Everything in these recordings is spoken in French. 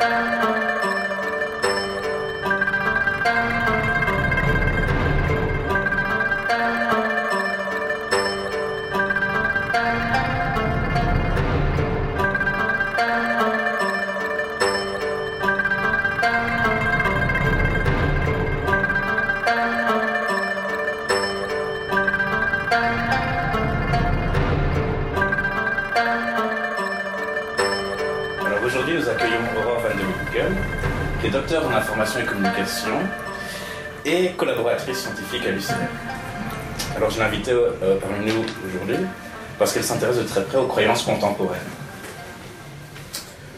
Bye. Information et communication et collaboratrice scientifique à l'UCL. Alors je l'ai invitée euh, parmi nous aujourd'hui parce qu'elle s'intéresse de très près aux croyances contemporaines.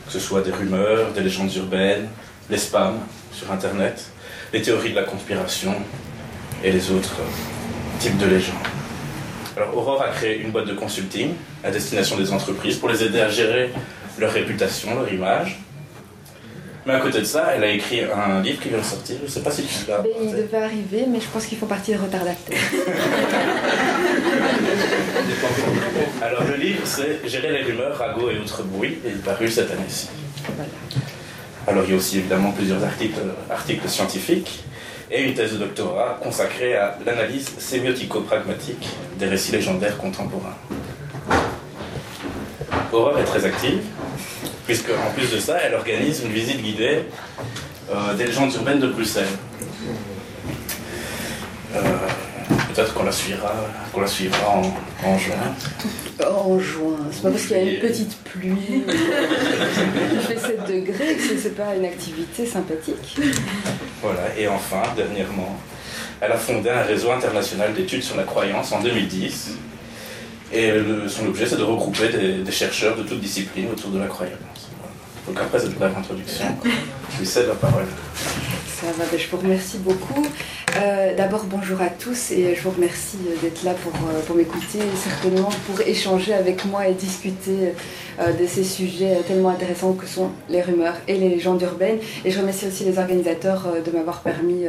Que ce soit des rumeurs, des légendes urbaines, les spams sur Internet, les théories de la conspiration et les autres euh, types de légendes. Alors Aurore a créé une boîte de consulting à destination des entreprises pour les aider à gérer leur réputation, leur image, mais à côté de ça, elle a écrit un livre qui vient de sortir. Je ne sais pas si tu l'as. Ben, il devait arriver, mais je pense qu'ils font partie des retardataires. Alors le livre, c'est Gérer les rumeurs, ragots et autres bruits, et il est paru cette année-ci. Alors il y a aussi évidemment plusieurs articles, articles scientifiques et une thèse de doctorat consacrée à l'analyse sémiotico-pragmatique des récits légendaires contemporains. Aurore est très active, puisque en plus de ça, elle organise une visite guidée euh, des légendes urbaines de Bruxelles. Euh, peut-être qu'on la suivra, qu'on la suivra en, juin. En juin, c'est pas parce qu'il y a une petite pluie, il fait 7 degrés que c'est pas une activité sympathique. Voilà, et enfin, dernièrement, elle a fondé un réseau international d'études sur la croyance en 2010 et son objet, c'est de regrouper des, chercheurs de toutes disciplines autour de la croyance. Donc après cette brève introduction, je cède la parole. Ça va, ben, je vous remercie beaucoup. Euh, d'abord, bonjour à tous et je vous remercie d'être là pour, euh, pour m'écouter et certainement pour échanger avec moi et discuter euh, de ces sujets tellement intéressants que sont les rumeurs et les légendes urbaines. Et je remercie aussi les organisateurs de m'avoir permis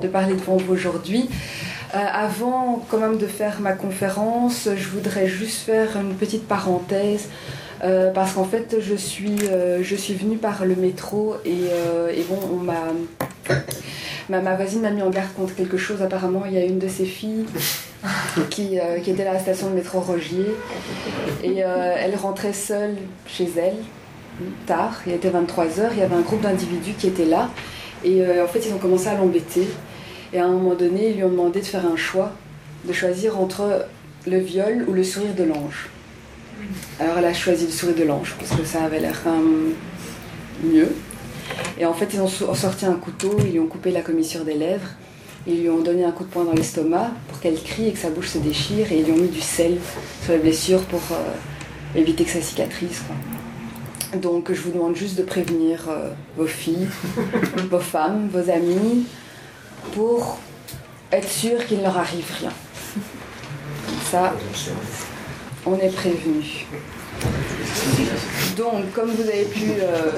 de parler devant vous aujourd'hui. Euh, avant quand même de faire ma conférence, je voudrais juste faire une petite parenthèse. Euh, parce qu'en fait, je suis, euh, je suis venue par le métro et, et bon, on m'a, ma, ma, voisine m'a mis en garde contre quelque chose. Apparemment, il y a une de ses filles qui, qui était à la station de métro Rogier et elle rentrait seule chez elle tard. Il était 23h. Il y avait un groupe d'individus qui étaient là et en fait, ils ont commencé à l'embêter. Et à un moment donné, ils lui ont demandé de faire un choix, de choisir entre le viol ou le sourire de l'ange. Alors elle a choisi le sourire de l'ange parce que ça avait l'air mieux. Et en fait, ils ont sorti un couteau, ils lui ont coupé la commissure des lèvres, ils lui ont donné un coup de poing dans l'estomac pour qu'elle crie et que sa bouche se déchire, et ils lui ont mis du sel sur les blessures pour euh, éviter que ça cicatrise. Donc je vous demande juste de prévenir euh, vos filles, vos femmes, vos amis, pour être sûr qu'il ne leur arrive rien. Ça, on est prévenu. Donc, comme vous avez pu euh,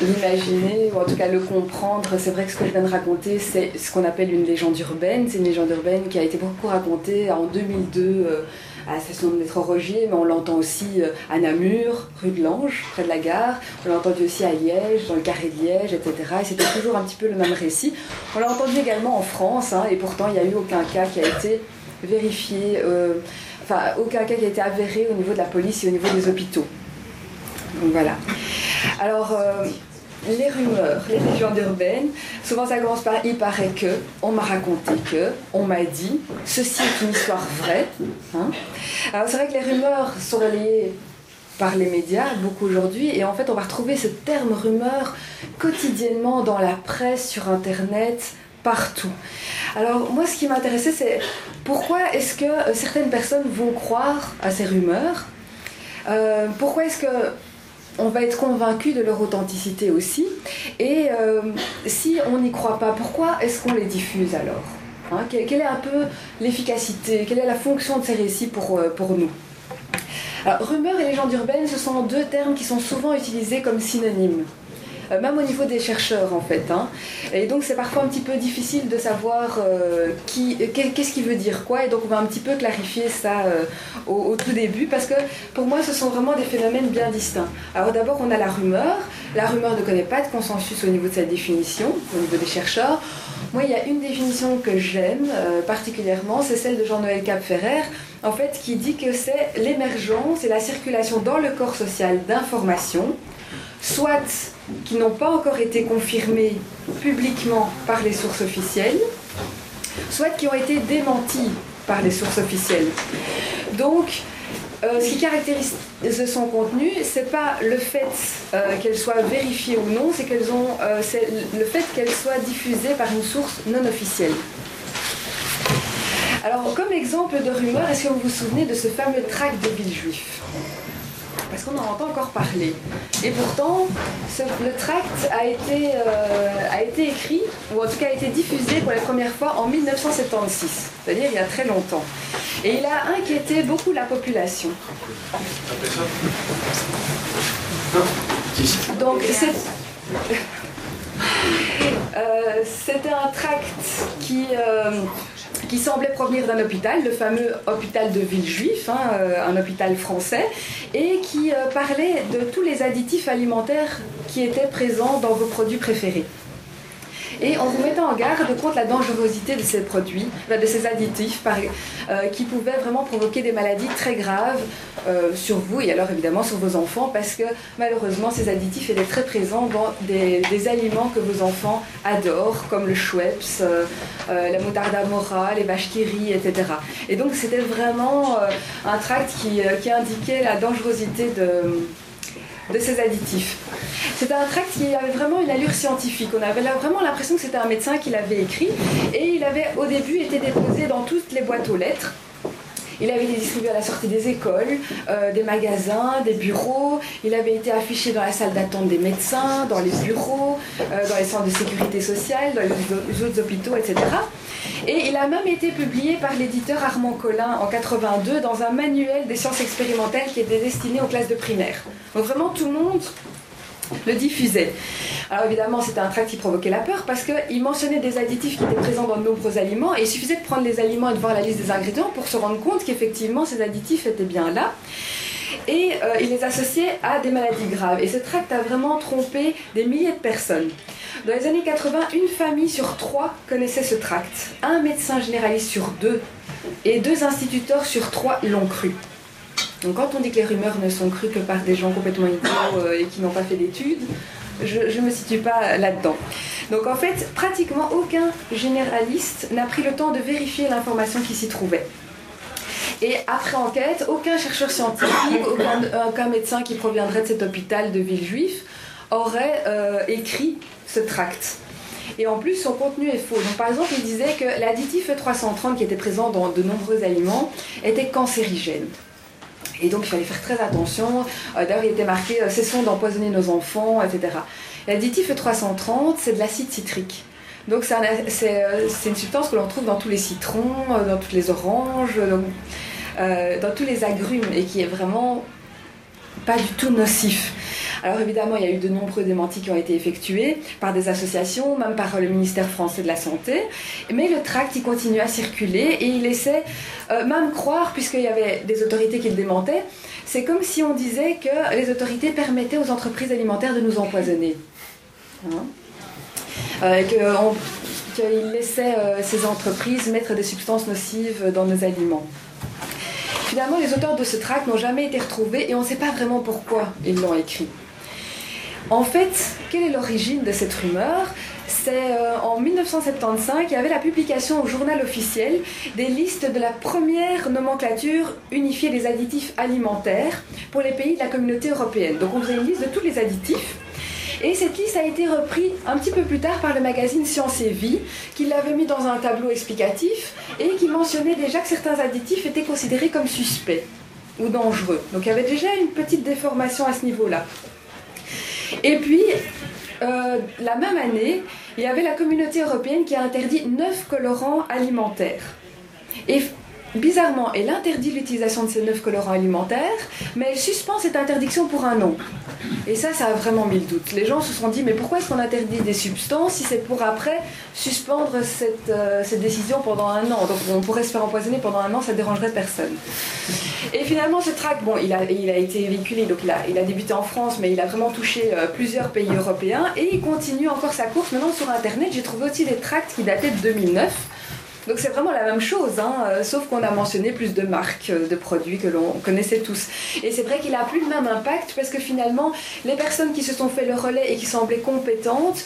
l'imaginer, ou en tout cas le comprendre, c'est vrai que ce que je viens de raconter, c'est ce qu'on appelle une légende urbaine. C'est une légende urbaine qui a été beaucoup racontée en 2002 à la station de métro Rogier, mais on l'entend aussi euh, à Namur, rue de l'Ange, près de la gare. On l'a entendu aussi à Liège, dans le carré de Liège, etc. Et c'était toujours un petit peu le même récit. On l'a entendu également en France, hein, et pourtant il n'y a eu aucun cas qui a été vérifié, euh, enfin aucun cas qui a été avéré au niveau de la police et au niveau des hôpitaux. Donc voilà. Alors, euh, les rumeurs, les légendes urbaines, souvent ça commence par il paraît que, on m'a raconté que, on m'a dit, ceci est une histoire vraie. Hein. Alors c'est vrai que les rumeurs sont relayées par les médias beaucoup aujourd'hui et en fait on va retrouver ce terme rumeur quotidiennement dans la presse, sur internet, partout. Alors moi ce qui m'intéressait c'est pourquoi est-ce que certaines personnes vont croire à ces rumeurs? Euh, Pourquoi est-ce que on va être convaincu de leur authenticité aussi? Et euh, si on n'y croit pas, pourquoi est-ce qu'on les diffuse alors? Hein, Quelle est un peu l'efficacité? Quelle est la fonction de ces récits pour, euh, pour nous? Alors, rumeurs et légendes urbaines, ce sont deux termes qui sont souvent utilisés comme synonymes. Euh, même au niveau des chercheurs en fait. Hein. Et donc c'est parfois un petit peu difficile de savoir euh, qui, qu'est-ce qui veut dire quoi, et donc on va un petit peu clarifier ça euh, au, tout début, parce que pour moi ce sont vraiment des phénomènes bien distincts. Alors d'abord on a la rumeur. La rumeur ne connaît pas de consensus au niveau de sa définition, au niveau des chercheurs. Moi, il y a une définition que j'aime euh, particulièrement, c'est celle de Jean-Noël Capferrer, en fait, qui dit que c'est l'émergence et la circulation dans le corps social d'informations, soit qui n'ont pas encore été confirmées publiquement par les sources officielles, soit qui ont été démenties par les sources officielles. Donc, euh, ce qui caractérise son contenu, c'est pas le fait euh, qu'elle soit vérifiée ou non, c'est qu'elles ont, euh, le fait qu'elle soit diffusée par une source non officielle. Alors, comme exemple de rumeur, est-ce que vous vous souvenez de ce fameux tract de Villejuif? Parce qu'on en entend encore parler. Et pourtant, le tract a été, a été écrit, ou en tout cas a été diffusé pour la première fois en 1976, c'est-à-dire il y a très longtemps. Et il a inquiété beaucoup la population. Donc euh, c'était un tract qui, euh, qui semblait provenir d'un hôpital, le fameux hôpital de Villejuif, hein, euh, un hôpital français, et qui parlait de tous les additifs alimentaires qui étaient présents dans vos produits préférés et en vous mettant en garde contre la dangerosité de ces produits, de ces additifs euh, qui pouvaient vraiment provoquer des maladies très graves euh, sur vous et alors évidemment sur vos enfants parce que malheureusement ces additifs étaient très présents dans des, aliments que vos enfants adorent comme le Schweppes, euh, la moutarde mora, les vaches qui rient, etc. Et donc c'était vraiment un tract qui, qui indiquait la dangerosité de ces additifs. C'était un tract qui avait vraiment une allure scientifique. On avait vraiment l'impression que c'était un médecin qui l'avait écrit et il avait au début été déposé dans toutes les boîtes aux lettres. Il avait été distribué à la sortie des écoles, euh, des magasins, des bureaux. Il avait été affiché dans la salle d'attente des médecins, dans les bureaux, euh, dans les centres de sécurité sociale, dans les autres hôpitaux, etc. Et il a même été publié par l'éditeur Armand Collin en 82 dans un manuel des sciences expérimentales qui était destiné aux classes de primaire. Donc vraiment tout le monde le diffusait. Alors évidemment, c'était un tract qui provoquait la peur parce qu'il mentionnait des additifs qui étaient présents dans de nombreux aliments et il suffisait de prendre les aliments et de voir la liste des ingrédients pour se rendre compte qu'effectivement ces additifs étaient bien là. Et euh, il les associait à des maladies graves. Et ce tract a vraiment trompé des milliers de personnes. Dans les années 80, une famille sur trois connaissait ce tract. Un médecin généraliste sur deux et deux instituteurs sur trois l'ont cru. Donc quand on dit que les rumeurs ne sont crues que par des gens complètement idiots euh, et qui n'ont pas fait d'études, je ne me situe pas là-dedans. Donc en fait, pratiquement aucun généraliste n'a pris le temps de vérifier l'information qui s'y trouvait. Et après enquête, aucun chercheur scientifique, aucun, médecin qui proviendrait de cet hôpital de Villejuif aurait euh, écrit ce tract. Et en plus, son contenu est faux. Donc, par exemple, il disait que l'additif E330 qui était présent dans de nombreux aliments était cancérigène. Et donc il fallait faire très attention. Euh, d'ailleurs, il était marqué euh, cessons d'empoisonner nos enfants, etc. L'additif E330, c'est de l'acide citrique. Donc euh, c'est une substance que l'on trouve dans tous les citrons, dans toutes les oranges, dans tous les agrumes et qui est vraiment pas du tout nocif. Alors évidemment, il y a eu de nombreux démentis qui ont été effectués par des associations, même par le ministère français de la Santé. Mais le tract, il continue à circuler et il laissait euh, même croire, puisqu'il y avait des autorités qui le démentaient, c'est comme si on disait que les autorités permettaient aux entreprises alimentaires de nous empoisonner. Hein euh, qu'ils laissaient euh, ces entreprises mettre des substances nocives dans nos aliments. Finalement, les auteurs de ce tract n'ont jamais été retrouvés et on ne sait pas vraiment pourquoi ils l'ont écrit. En fait, quelle est l'origine de cette rumeur? C'est euh, en 1975, il y avait la publication au journal officiel des listes de la première nomenclature unifiée des additifs alimentaires pour les pays de la communauté européenne. Donc on faisait une liste de tous les additifs. Et cette liste a été reprise un petit peu plus tard par le magazine Science et Vie, qui l'avait mis dans un tableau explicatif et qui mentionnait déjà que certains additifs étaient considérés comme suspects ou dangereux. Donc il y avait déjà une petite déformation à ce niveau-là. Et puis, euh, la même année, il y avait la communauté européenne qui a interdit neuf colorants alimentaires. Bizarrement, elle interdit l'utilisation de ces neuf colorants alimentaires, mais elle suspend cette interdiction pour un an. Et ça, ça a vraiment mis le doute. Les gens se sont dit, mais pourquoi est-ce qu'on interdit des substances si c'est pour après suspendre cette, euh, décision pendant un an? Donc on pourrait se faire empoisonner pendant un an, ça ne dérangerait personne. Et finalement, ce tract, bon, il a, été véhiculé, donc il a, il a débuté en France, mais il a vraiment touché euh, plusieurs pays européens et il continue encore sa course maintenant sur Internet. J'ai trouvé aussi des tracts qui dataient de 2009. Donc c'est vraiment la même chose, hein, euh, sauf qu'on a mentionné plus de marques euh, de produits que l'on connaissait tous. Et c'est vrai qu'il a plus le même impact parce que finalement, les personnes qui se sont fait le relais et qui semblaient compétentes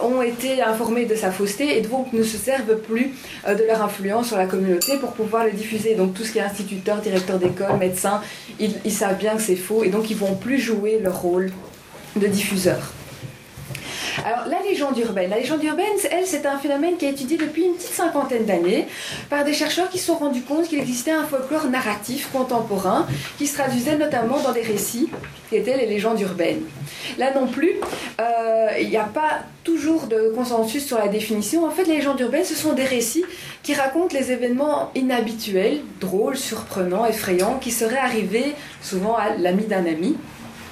ont été informées de sa fausseté et donc ne se servent plus euh, de leur influence sur la communauté pour pouvoir le diffuser. Donc tout ce qui est instituteur, directeur d'école, médecin, ils, savent bien que c'est faux et donc ils vont plus jouer leur rôle de diffuseur. Alors, la légende urbaine. La légende urbaine, elle, c'est un phénomène qui est étudié depuis une petite cinquantaine d'années par des chercheurs qui se sont rendus compte qu'il existait un folklore narratif contemporain qui se traduisait notamment dans des récits qui étaient les légendes urbaines. Là non plus, euh, il n'y a pas toujours de consensus sur la définition. En fait, les légendes urbaines, ce sont des récits qui racontent les événements inhabituels, drôles, surprenants, effrayants, qui seraient arrivés souvent à l'ami d'un ami.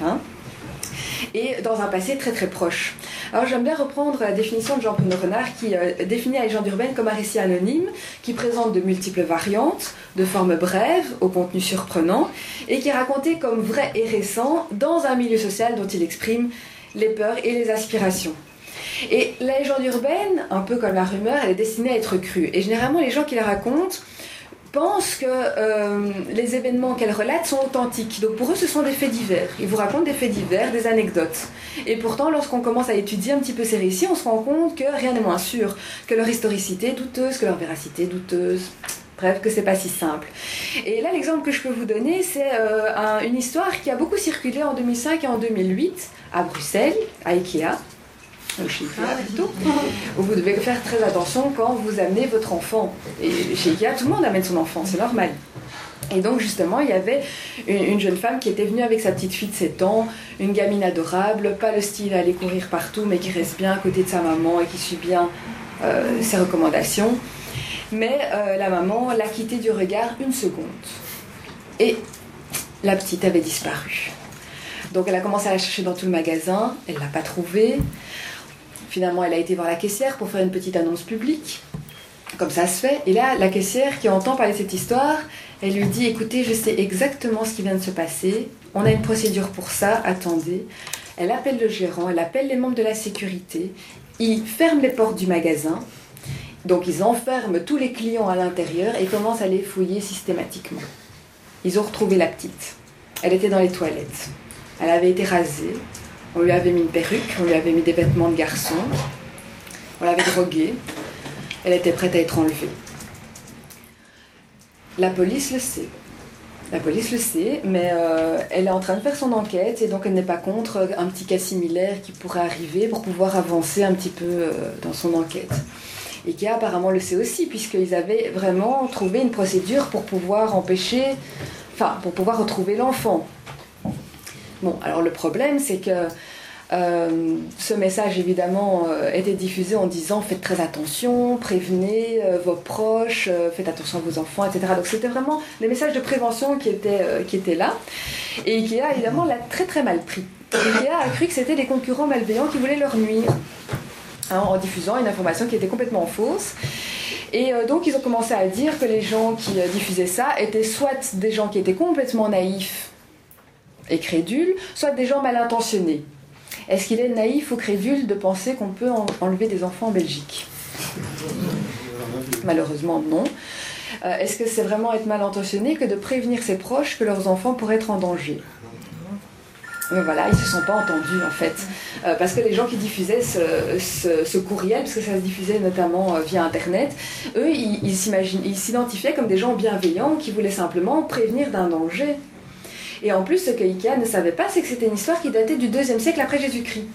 Hein et dans un passé très très proche. Alors j'aime bien reprendre la définition de Jean-Bruno Renard qui euh, définit la légende urbaine comme un récit anonyme qui présente de multiples variantes, de formes brèves, au contenu surprenant, et qui est raconté comme vrai et récent dans un milieu social dont il exprime les peurs et les aspirations. Et la légende urbaine, un peu comme la rumeur, elle est destinée à être crue. Et généralement, les gens qui la racontent pensent que euh, les événements qu'elle relate sont authentiques. Donc pour eux, ce sont des faits divers. Ils vous racontent des faits divers, des anecdotes. Et pourtant, lorsqu'on commence à étudier un petit peu ces récits, on se rend compte que rien n'est moins sûr, que leur historicité est douteuse, que leur véracité est douteuse. Bref, que c'est pas si simple. Et là, l'exemple que je peux vous donner, c'est euh, une histoire qui a beaucoup circulé en 2005 et en 2008 à Bruxelles, à Ikea chez plutôt, où vous devez faire très attention quand vous amenez votre enfant. Et chez Ikea, tout le monde amène son enfant, c'est normal. Et donc justement, il y avait une, jeune femme qui était venue avec sa petite fille de 7 ans, une gamine adorable, pas le style à aller courir partout, mais qui reste bien à côté de sa maman et qui suit bien euh, ses recommandations. Mais euh, la maman l'a quittée du regard une seconde. Et la petite avait disparu. Donc elle a commencé à la chercher dans tout le magasin, elle ne l'a pas trouvée. Finalement, elle a été voir la caissière pour faire une petite annonce publique. Comme ça se fait. Et là, la caissière qui entend parler de cette histoire, elle lui dit Écoutez, je sais exactement ce qui vient de se passer. On a une procédure pour ça. Attendez. Elle appelle le gérant, elle appelle les membres de la sécurité. Ils ferment les portes du magasin. Donc, ils enferment tous les clients à l'intérieur et commencent à les fouiller systématiquement. Ils ont retrouvé la petite. Elle était dans les toilettes. Elle avait été rasée. On lui avait mis une perruque, on lui avait mis des vêtements de garçon, on l'avait droguée, elle était prête à être enlevée. La police le sait. La police le sait, mais euh, elle est en train de faire son enquête et donc elle n'est pas contre un petit cas similaire qui pourrait arriver pour pouvoir avancer un petit peu euh, dans son enquête. Et qui apparemment le sait aussi, puisqu'ils avaient vraiment trouvé une procédure pour pouvoir empêcher, enfin, pour pouvoir retrouver l'enfant. Bon, alors le problème, c'est que euh, ce message, évidemment, euh, était diffusé en disant faites très attention, prévenez euh, vos proches, faites attention à vos enfants, etc. Donc c'était vraiment des messages de prévention qui étaient, là. Et Ikea, évidemment, l'a très très mal pris. Ikea a cru que c'était des concurrents malveillants qui voulaient leur nuire hein, en diffusant une information qui était complètement fausse. Et donc ils ont commencé à dire que les gens qui diffusaient ça étaient soit des gens qui étaient complètement naïfs et crédules, soit des gens mal intentionnés. Est-ce qu'il est naïf ou crédule de penser qu'on peut enlever des enfants en Belgique? Malheureusement, non. Euh, est-ce que c'est vraiment être mal intentionné que de prévenir ses proches que leurs enfants pourraient être en danger? Mais voilà, ils ne se sont pas entendus en fait. Euh, parce que les gens qui diffusaient ce, courriel, parce que ça se diffusait notamment euh, via Internet, eux, ils s'identifiaient comme des gens bienveillants qui voulaient simplement prévenir d'un danger. Et en plus, ce que Ikea ne savait pas, c'est que c'était une histoire qui datait du deuxième siècle après Jésus-Christ.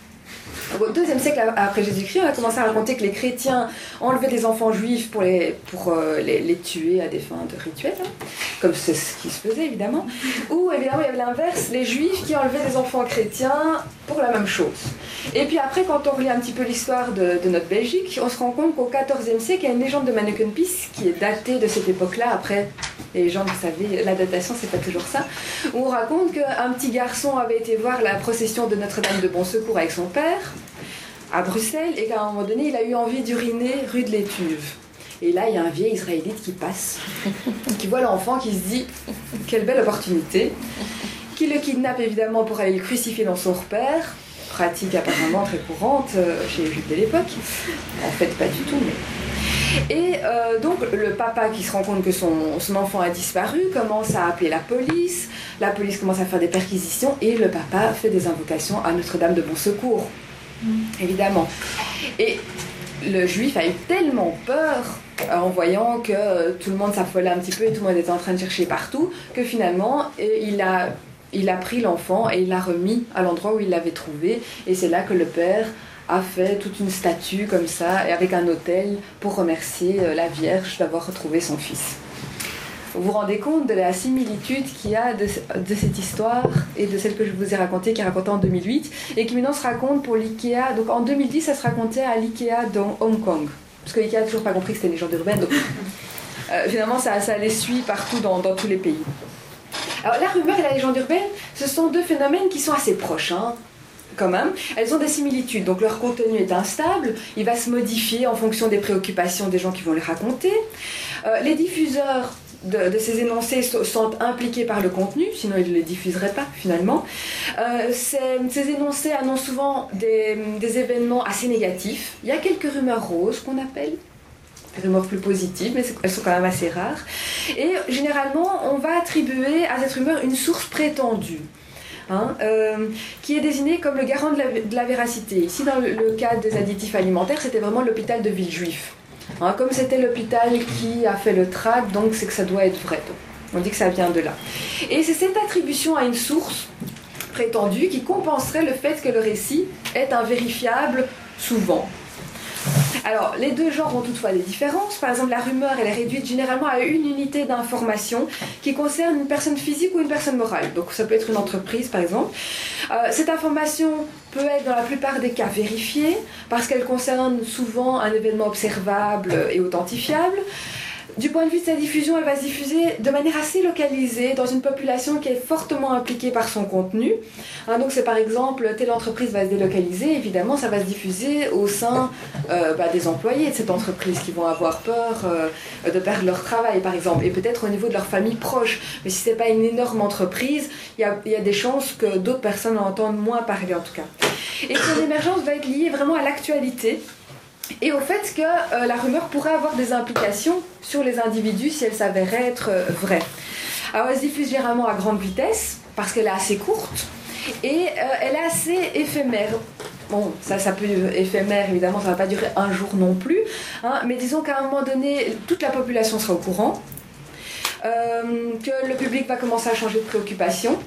Au deuxième siècle après Jésus-Christ, on a commencé à raconter que les chrétiens enlevaient des enfants juifs pour les, pour, euh, les, tuer à des fins de rituels, hein, comme c'est ce qui se faisait évidemment. Ou évidemment, il y avait l'inverse, les juifs qui enlevaient des enfants chrétiens pour la même chose. Et puis après, quand on relit un petit peu l'histoire de, notre Belgique, on se rend compte qu'au XIVe siècle, il y a une légende de Manneken-Pis qui est datée de cette époque-là. Après, les gens, vous savez, la datation, c'est pas toujours ça. Où on raconte qu'un petit garçon avait été voir la procession de Notre-Dame de Bon Secours avec son père à Bruxelles et qu'à un moment donné, il a eu envie d'uriner rue de l'Étuve. Et là, il y a un vieil israélite qui passe, qui voit l'enfant, qui se dit quelle belle opportunité, qui le kidnappe évidemment pour aller le crucifier dans son repère, pratique apparemment très courante euh, chez les juifs de l'époque. En fait, pas du tout. Et euh, donc le papa qui se rend compte que son, son, enfant a disparu commence à appeler la police, la police commence à faire des perquisitions et le papa fait des invocations à Notre-Dame de Bon Secours, évidemment. Et le juif a eu tellement peur en voyant que tout le monde s'affolait un petit peu et tout le monde était en train de chercher partout, que finalement il a, il a pris l'enfant et il l'a remis à l'endroit où il l'avait trouvé. Et c'est là que le père a fait toute une statue comme ça, et avec un autel pour remercier euh, la Vierge d'avoir retrouvé son fils. Vous vous rendez compte de la similitude qu'il y a de, de, cette histoire et de celle que je vous ai racontée, qui est racontée en 2008, et qui maintenant se raconte pour l'IKEA. Donc en 2010, ça se racontait à l'IKEA dans Hong Kong. Parce que l'IKEA n'a toujours pas compris que c'était une légende urbaine. Donc euh, finalement, ça, ça, les suit partout dans, dans, tous les pays. Alors la rumeur et la légende urbaine, ce sont deux phénomènes qui sont assez proches. Hein quand même, elles ont des similitudes. Donc leur contenu est instable, il va se modifier en fonction des préoccupations des gens qui vont les raconter. Euh, les diffuseurs de, ces énoncés sont impliqués par le contenu, sinon ils ne les diffuseraient pas finalement. Euh, ces, énoncés annoncent souvent des, événements assez négatifs. Il y a quelques rumeurs roses qu'on appelle. Des rumeurs plus positives, mais elles sont quand même assez rares. Et généralement, on va attribuer à cette rumeur une source prétendue. Hein, euh, qui est désigné comme le garant de la, de la véracité. Ici, dans le, le, cas des additifs alimentaires, c'était vraiment l'hôpital de Villejuif. Hein, comme c'était l'hôpital qui a fait le trac, donc c'est que ça doit être vrai. On dit que ça vient de là. Et c'est cette attribution à une source prétendue qui compenserait le fait que le récit est invérifiable souvent. Alors, les deux genres ont toutefois des différences. Par exemple, la rumeur, elle est réduite généralement à une unité d'information qui concerne une personne physique ou une personne morale. Donc, ça peut être une entreprise, par exemple. Euh, cette information peut être dans la plupart des cas vérifiée parce qu'elle concerne souvent un événement observable et authentifiable. Du point de vue de sa diffusion, elle va se diffuser de manière assez localisée dans une population qui est fortement impliquée par son contenu. Hein, donc c'est par exemple, telle entreprise va se délocaliser, évidemment ça va se diffuser au sein euh, bah, des employés de cette entreprise qui vont avoir peur euh, de perdre leur travail par exemple, et peut-être au niveau de leur famille proche. Mais si ce n'est pas une énorme entreprise, il y, a, des chances que d'autres personnes en entendent moins parler en tout cas. Et son émergence va être liée vraiment à l'actualité et au fait que euh, la rumeur pourrait avoir des implications sur les individus si elle s'avérait être euh, vraie. Alors elle se diffuse généralement à grande vitesse parce qu'elle est assez courte et euh, elle est assez éphémère. Bon, ça, ça peut être éphémère, évidemment, ça ne va pas durer un jour non plus, hein, mais disons qu'à un moment donné, toute la population sera au courant, que le public va commencer à changer de préoccupation,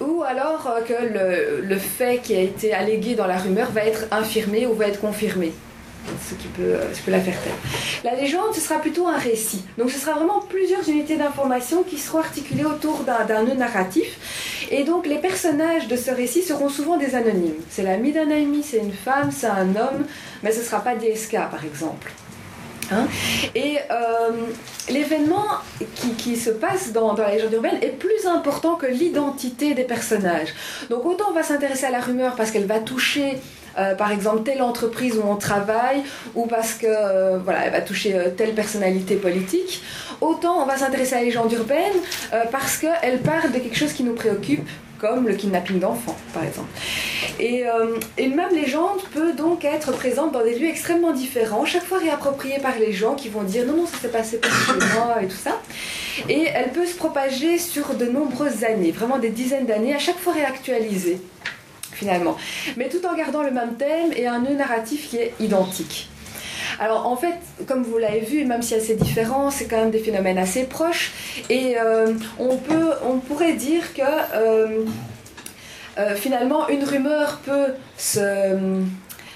ou alors euh, que le, fait qui a été allégué dans la rumeur va être infirmé ou va être confirmé. Ce qui peut, ce peut la faire taire. La légende, ce sera plutôt un récit. Donc ce sera vraiment plusieurs unités d'information qui seront articulées autour d'un nœud narratif. Et donc les personnages de ce récit seront souvent des anonymes. C'est l'ami d'un ami, c'est une femme, c'est un homme, mais ce ne sera pas DSK par exemple. Hein et euh, l'événement qui, se passe dans, la légende urbaine est plus important que l'identité des personnages. Donc autant on va s'intéresser à la rumeur parce qu'elle va toucher euh, par exemple telle entreprise où on travaille ou parce que euh, voilà elle va toucher telle personnalité politique autant on va s'intéresser à la légende urbaine parce qu'elle parle de quelque chose qui nous préoccupe comme le kidnapping d'enfants, par exemple. Et, euh, et une même légende peut donc être présente dans des lieux extrêmement différents, chaque fois réappropriée par les gens qui vont dire non, non, ça s'est passé pas chez moi et tout ça. Et elle peut se propager sur de nombreuses années, vraiment des dizaines d'années, à chaque fois réactualisée, finalement. Mais tout en gardant le même thème et un nœud narratif qui est identique. Alors en fait, comme vous l'avez vu, même si c'est différent, c'est quand même des phénomènes assez proches. Et euh, on, peut, on pourrait dire que euh, euh, finalement, une rumeur peut se,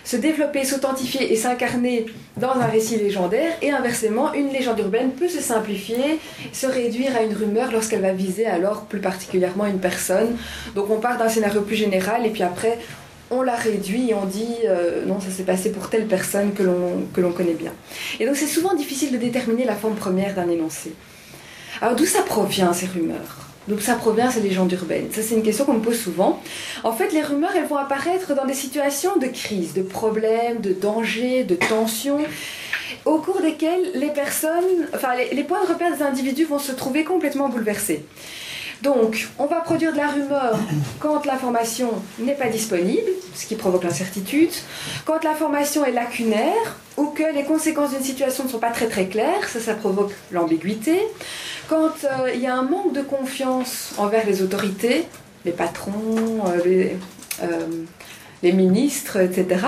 se développer, s'authentifier et s'incarner dans un récit légendaire. Et inversement, une légende urbaine peut se simplifier, se réduire à une rumeur lorsqu'elle va viser alors plus particulièrement une personne. Donc on part d'un scénario plus général et puis après on la réduit et on dit euh, non, ça s'est passé pour telle personne que l'on connaît bien. Et donc c'est souvent difficile de déterminer la forme première d'un énoncé. Alors d'où ça provient ces rumeurs? D'où ça provient ces légendes urbaines Ça c'est une question qu'on me pose souvent. En fait, les rumeurs, elles vont apparaître dans des situations de crise, de problèmes, de danger, de tension. au cours desquels les personnes, enfin les, points de repère des individus vont se trouver complètement bouleversés. Donc, on va produire de la rumeur quand l'information n'est pas disponible, ce qui provoque l'incertitude, quand l'information est lacunaire ou que les conséquences d'une situation ne sont pas très très claires, ça, provoque l'ambiguïté, quand euh, il y a un manque de confiance envers les autorités, les patrons, euh, euh, les ministres, etc.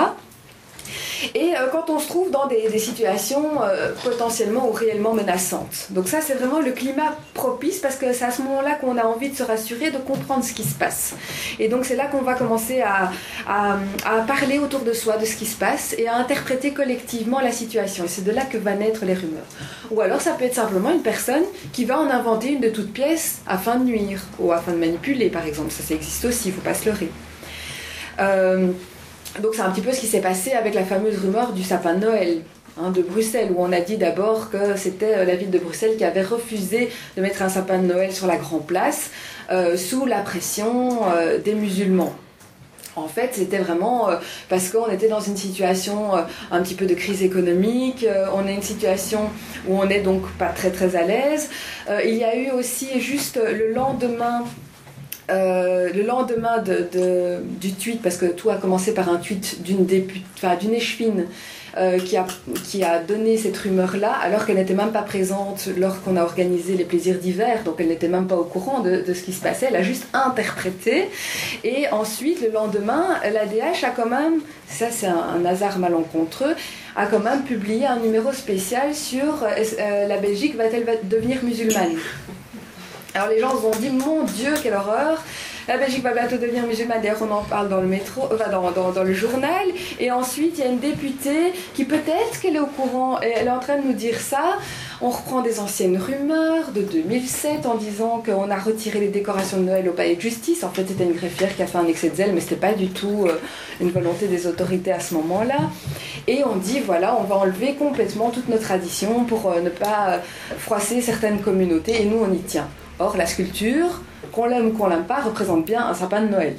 Et euh, quand on se trouve dans des, situations euh, potentiellement ou réellement menaçantes. Donc ça, c'est vraiment le climat propice parce que c'est à ce moment-là qu'on a envie de se rassurer, de comprendre ce qui se passe. Et donc c'est là qu'on va commencer à, parler autour de soi de ce qui se passe et à interpréter collectivement la situation. Et c'est de là que va naître les rumeurs. Ou alors ça peut être simplement une personne qui va en inventer une de toutes pièces afin de nuire ou afin de manipuler, par exemple. Ça, ça existe aussi, il ne faut pas se leurrer. Euh, donc c'est un petit peu ce qui s'est passé avec la fameuse rumeur du sapin de Noël. Hein, de Bruxelles, où on a dit d'abord que c'était euh, la ville de Bruxelles qui avait refusé de mettre un sapin de Noël sur la Grand Place euh, sous la pression euh, des musulmans. En fait, c'était vraiment parce qu'on était dans une situation un petit peu de crise économique, on est une situation où on n'est donc pas très très à l'aise. il y a eu aussi juste le lendemain euh, le lendemain de, du tweet, parce que tout a commencé par un tweet d'une enfin, d'une échevine euh, qui, a, qui a donné cette rumeur-là, alors qu'elle n'était même pas présente lorsqu'on a organisé les plaisirs d'hiver, donc elle n'était même pas au courant de, de, ce qui se passait, elle a juste interprété. Et ensuite, le lendemain, l'ADH a quand même, ça c'est un, hasard malencontreux, a quand même publié un numéro spécial sur euh, la Belgique va-t-elle devenir musulmane? Alors les gens se sont dit, mon Dieu, quelle horreur la Belgique va bientôt devenir musulmane, d'ailleurs on en parle dans le métro, enfin dans, dans, le journal. Et ensuite, il y a une députée qui peut-être qu'elle est au courant, et elle est en train de nous dire ça. On reprend des anciennes rumeurs de 2007 en disant qu'on a retiré les décorations de Noël au palais de justice. En fait, c'était une greffière qui a fait un excès de zèle, mais c'était pas du tout euh, une volonté des autorités à ce moment-là. Et on dit, voilà, on va enlever complètement toutes nos traditions pour euh, ne pas froisser certaines communautés, et nous, on y tient. Or, la sculpture, qu'on l'aime ou qu'on l'aime pas, représente bien un sapin de Noël.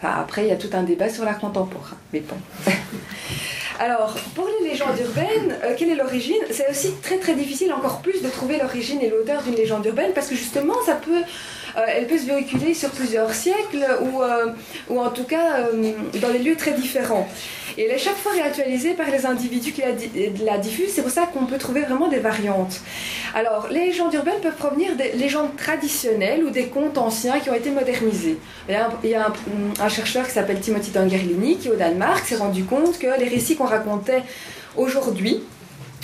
après, il y a tout un débat sur l'art contemporain, mais bon. Alors, pour les légendes urbaines, euh, quelle est l'origine? C'est aussi très très difficile, encore plus, de trouver l'origine et l'auteur d'une légende urbaine, parce que justement, ça peut elle peut se véhiculer sur plusieurs siècles ou, euh, ou en tout cas euh, dans des lieux très différents. Et elle est chaque fois réactualisée par les individus qui la, diffusent, c'est pour ça qu'on peut trouver vraiment des variantes. Alors, les légendes urbaines peuvent provenir des légendes traditionnelles ou des contes anciens qui ont été modernisés. Il y a un, chercheur qui s'appelle Timothy Dangerlini qui, au Danemark, s'est rendu compte que les récits qu'on racontait aujourd'hui,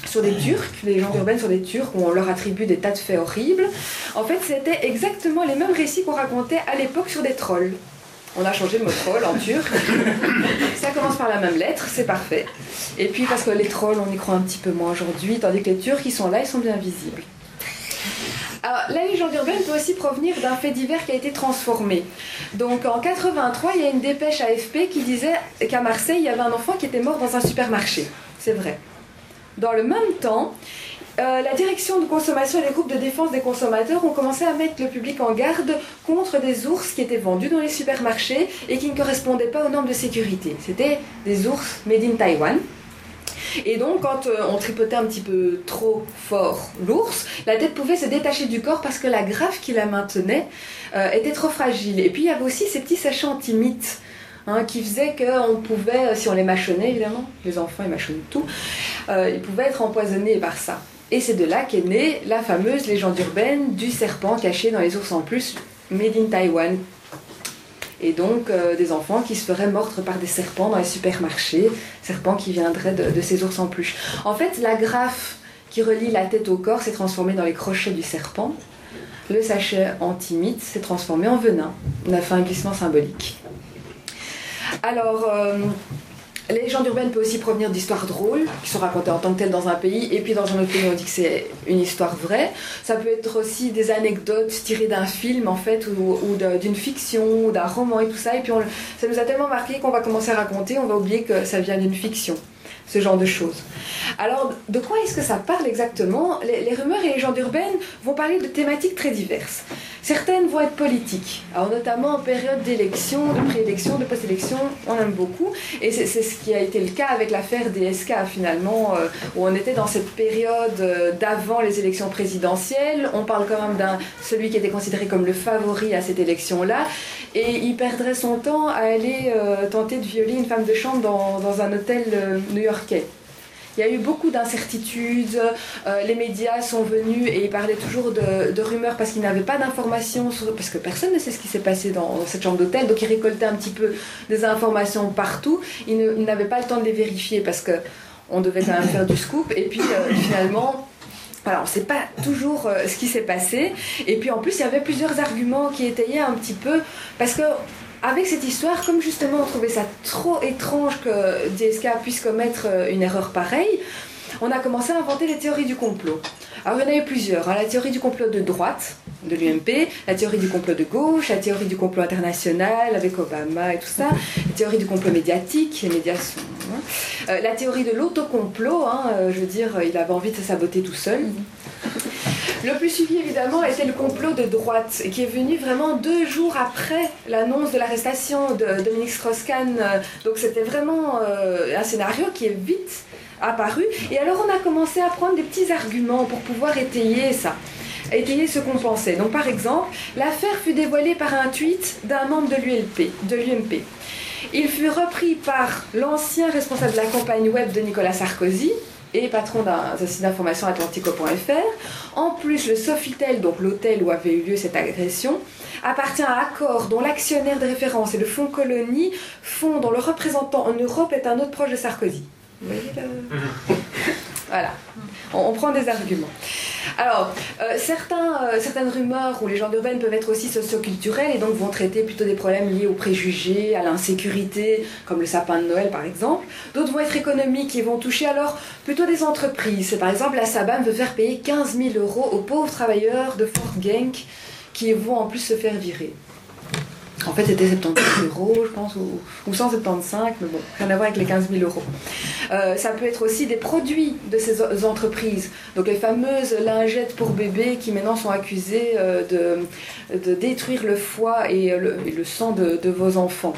sur des Turcs, les légendes urbaines sur des Turcs, où on leur attribue des tas de faits horribles. En fait, c'était exactement les mêmes récits qu'on racontait à l'époque sur des trolls. On a changé le mot troll en turc. Ça commence par la même lettre, c'est parfait. Et puis parce que les trolls, on y croit un petit peu moins aujourd'hui, tandis que les Turcs, ils sont là, ils sont bien visibles. Alors, la légende urbaine peut aussi provenir d'un fait divers qui a été transformé. Donc en 83, il y a une dépêche AFP qui disait qu'à Marseille, il y avait un enfant qui était mort dans un supermarché. C'est vrai. Dans le même temps, euh, la direction de consommation et les groupes de défense des consommateurs ont commencé à mettre le public en garde contre des ours qui étaient vendus dans les supermarchés et qui ne correspondaient pas aux normes de sécurité. C'était des ours made in Taiwan. Et donc, quand euh, on tripotait un petit peu trop fort l'ours, la tête pouvait se détacher du corps parce que la graffe qui la maintenait euh, était trop fragile. Et puis, il y avait aussi ces petits sachets anti-mythes Hein, qui faisait qu'on pouvait, si on les mâchonnait évidemment, les enfants ils mâchonnent tout, euh, ils pouvaient être empoisonnés par ça. Et c'est de là qu'est née la fameuse légende urbaine du serpent caché dans les ours en plus, made in Taiwan. Et donc euh, des enfants qui se feraient mordre par des serpents dans les supermarchés, serpents qui viendraient de, de ces ours en plus. En fait, la graffe qui relie la tête au corps s'est transformée dans les crochets du serpent. Le sachet antimite s'est transformé en venin. On a fait un glissement symbolique. Alors, euh, les légendes urbaines peuvent aussi provenir d'histoires drôles, qui sont racontées en tant que telles dans un pays, et puis dans un autre pays on dit que c'est une histoire vraie. Ça peut être aussi des anecdotes tirées d'un film en fait, ou, d'une fiction, ou d'un roman et tout ça. Et puis ça nous a tellement marqué qu'on va commencer à raconter, on va oublier que ça vient d'une fiction. Ce genre de choses. Alors, de quoi est-ce que ça parle exactement les, rumeurs et les légendes urbaines vont parler de thématiques très diverses. Certaines vont être politiques, alors notamment en période d'élection, de préélection, de post-élection, on aime beaucoup. Et c'est ce qui a été le cas avec l'affaire DSK finalement, euh, où on était dans cette période euh, d'avant les élections présidentielles. On parle quand même d'un celui qui était considéré comme le favori à cette élection-là, et il perdrait son temps à aller euh, tenter de violer une femme de chambre dans, un hôtel new-yorkais. Il y a eu beaucoup d'incertitudes, euh, les médias sont venus et ils parlaient toujours de, rumeurs parce qu'ils n'avaient pas d'informations, parce que personne ne sait ce qui s'est passé dans, cette chambre d'hôtel, donc ils récoltaient un petit peu des informations partout. Ils n'avaient pas le temps de les vérifier parce que on devait quand même faire du scoop, et puis euh, finalement... On ne sait pas toujours euh, ce qui s'est passé. Et puis en plus, il y avait plusieurs arguments qui étayaient un petit peu. Parce que avec cette histoire, comme justement on trouvait ça trop étrange que DSK puisse commettre euh, une erreur pareille, on a commencé à inventer les théories du complot. Alors il y en a eu plusieurs. Hein. La théorie du complot de droite, de l'UMP, la théorie du complot de gauche, la théorie du complot international avec Obama et tout ça, la théorie du complot médiatique, les médias sont... Hein. Euh, la théorie de l'autocomplot, hein, euh, je veux dire, il avait envie de se saboter tout seul. Le plus suivi évidemment était le complot de droite, qui est venu vraiment deux jours après l'annonce de l'arrestation de Dominique Strauss-Kahn. Donc c'était vraiment euh, un scénario qui est vite apparu. Et alors on a commencé à prendre des petits arguments pour pouvoir étayer ça étayer ce qu'on pensait. Donc par exemple, l'affaire fut dévoilée par un tweet d'un membre de l'ULP, de l'UMP. Il fut repris par l'ancien responsable de la campagne web de Nicolas Sarkozy, et patron d'un site d'information atlantico.fr. En plus, le Sofitel, donc l'hôtel où avait eu lieu cette agression, appartient à Accor, dont l'actionnaire de référence est le Fonds Colonie, fonds dont le représentant en Europe est un autre proche de Sarkozy. Vous voyez le... Voilà, on, prend des arguments. Alors, euh, certains, euh, certaines rumeurs ou légendes urbaines peuvent être aussi socioculturelles et donc vont traiter plutôt des problèmes liés aux préjugés, à l'insécurité, comme le sapin de Noël par exemple. D'autres vont être économiques et vont toucher alors plutôt des entreprises. Par exemple, la SABAM veut faire payer 15 000 euros aux pauvres travailleurs de Fort Genk qui vont en plus se faire virer. En fait, c'était 75 euros, je pense, ou, 175, mais bon, rien à voir avec les 15 000 euros. Euh, ça peut être aussi des produits de ces entreprises. Donc, les fameuses lingettes pour bébés qui maintenant sont accusées euh, de, de détruire le foie et le, sang de vos enfants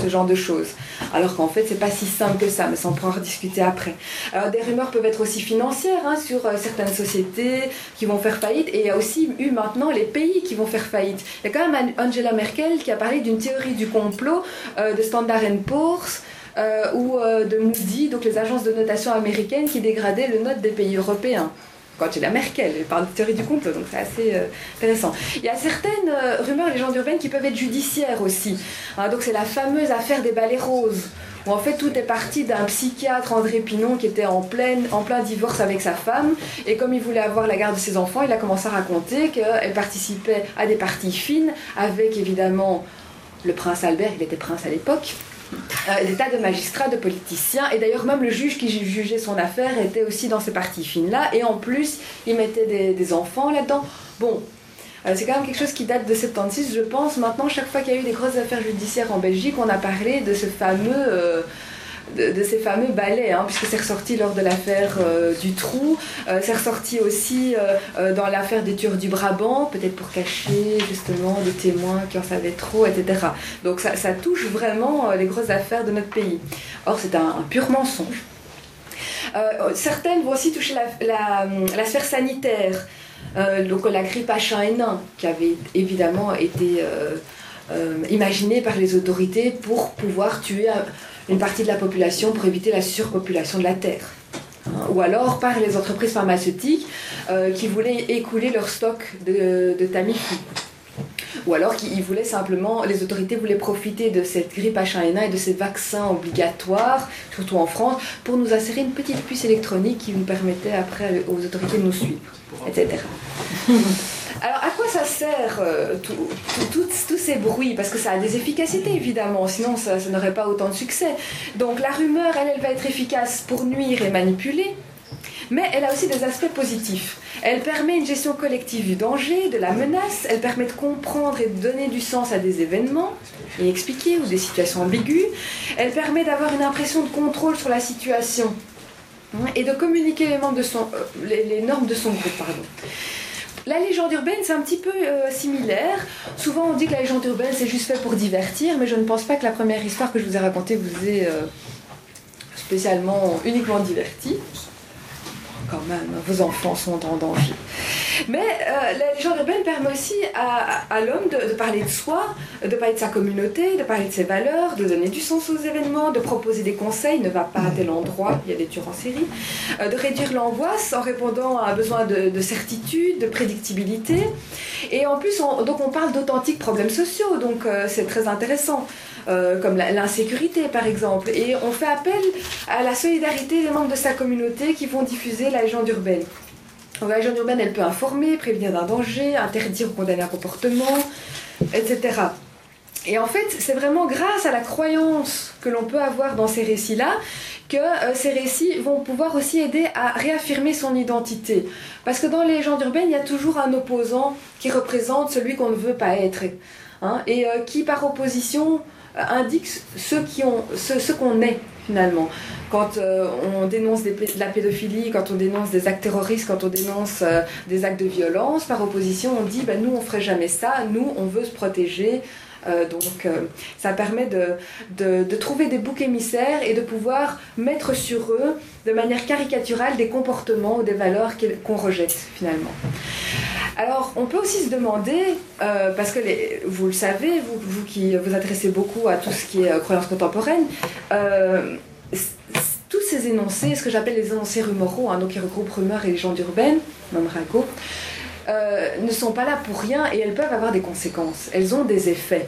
ce genre de choses. Alors qu'en fait, c'est pas si simple que ça, mais ça on pourra rediscuter après. Alors, des rumeurs peuvent être aussi financières hein, sur euh, certaines sociétés qui vont faire faillite, et il y a aussi eu maintenant les pays qui vont faire faillite. Il y a quand même Angela Merkel qui a parlé d'une théorie du complot euh, de Standard Poor's. Euh, ou de Moody, donc les agences de notation américaines qui dégradaient le note des pays européens quand la Merkel, elle parle de théorie du complot, donc c'est assez euh, intéressant. Il y a certaines euh, rumeurs, légendes urbaines qui peuvent être judiciaires aussi. Hein, donc c'est la fameuse affaire des balais roses, où en fait tout est parti d'un psychiatre, André Pinon, qui était en, en plein divorce avec sa femme, et comme il voulait avoir la garde de ses enfants, il a commencé à raconter qu'elle participait à des parties fines, avec évidemment le prince Albert, il était prince à l'époque, euh, des tas de magistrats, de politiciens, et d'ailleurs même le juge qui jugeait son affaire était aussi dans ces parties fines-là, et en plus il mettait des, enfants là-dedans. Bon, euh, c'est quand même quelque chose qui date de 76, je pense. Maintenant, chaque fois qu'il y a eu des grosses affaires judiciaires en Belgique, on a parlé de ce fameux... Euh, de, ces fameux balais, hein, puisque c'est ressorti lors de l'affaire euh, du trou, euh, c'est ressorti aussi euh, dans l'affaire des tueurs du Brabant, peut-être pour cacher justement des témoins qui en savaient trop, etc. Donc ça, touche vraiment les grosses affaires de notre pays. Or, c'est un, pur mensonge. certaines vont aussi toucher la, sphère sanitaire, donc la grippe H1N1, qui avait évidemment été imaginée par les autorités pour pouvoir tuer une partie de la population pour éviter la surpopulation de la Terre. Ou alors par les entreprises pharmaceutiques euh, qui voulaient écouler leur stock de, de Tamiflu. Ou alors qu'ils voulaient simplement, les autorités voulaient profiter de cette grippe H1N1 et de ces vaccins obligatoires, surtout en France, pour nous insérer une petite puce électronique qui nous permettait après aux autorités de nous suivre, etc. Alors, à quoi ça sert euh, tous ces bruits? Parce que ça a des efficacités, évidemment, sinon ça, n'aurait pas autant de succès. Donc, la rumeur, elle, elle va être efficace pour nuire et manipuler. mais elle a aussi des aspects positifs. Elle permet une gestion collective du danger, de la menace, elle permet de comprendre et de donner du sens à des événements inexpliqués ou des situations ambiguës, elle permet d'avoir une impression de contrôle sur la situation hein, et de communiquer les, euh, les, normes de son groupe. Pardon. La légende urbaine, c'est un petit peu euh, similaire. Souvent, on dit que la légende urbaine, c'est juste fait pour divertir, mais je ne pense pas que la première histoire que je vous ai racontée vous ait euh, spécialement uniquement diverti quand même, vos enfants sont en danger. Mais euh, la légende urbaine permet aussi à, l'homme de, parler de soi, de parler de sa communauté, de parler de ses valeurs, de donner du sens aux événements, de proposer des conseils, ne va pas à tel endroit, il y a des tueurs en série, euh, de réduire l'angoisse en répondant à un besoin de, certitude, de prédictibilité. Et en plus, on, parle d'authentiques problèmes sociaux, donc euh, c'est très intéressant. Comme l'insécurité par exemple. Et on fait appel à la solidarité des membres de sa communauté qui vont diffuser la légende urbaine. La légende urbaine, elle peut informer, prévenir d'un danger, interdire ou condamner un comportement, etc. Et en fait, c'est vraiment grâce à la croyance que l'on peut avoir dans ces récits-là que euh, ces récits vont pouvoir aussi aider à réaffirmer son identité. Parce que dans les légendes urbaines, il y a toujours un opposant qui représente celui qu'on ne veut pas être. Hein, et euh, qui, par opposition, indique ce qu'on ce, qu'on est finalement. Quand euh, on dénonce la pédophilie, quand on dénonce des actes terroristes, quand on dénonce euh, des actes de violence, par opposition, on dit ben, nous on ferait jamais ça, nous on veut se protéger. Euh, donc ça permet de, de, trouver des boucs émissaires et de pouvoir mettre sur eux de manière caricaturale des comportements ou des valeurs qu'on rejette finalement. Alors, on peut aussi se demander, euh, parce que vous le savez, vous, qui vous intéressez beaucoup à tout ce qui est euh, croyance contemporaine, euh, tous ces énoncés, ce que j'appelle les énoncés rumoraux, hein, donc qui regroupent rumeurs et légendes urbaines, même rago, ne sont pas là pour rien et elles peuvent avoir des conséquences. Elles ont des effets.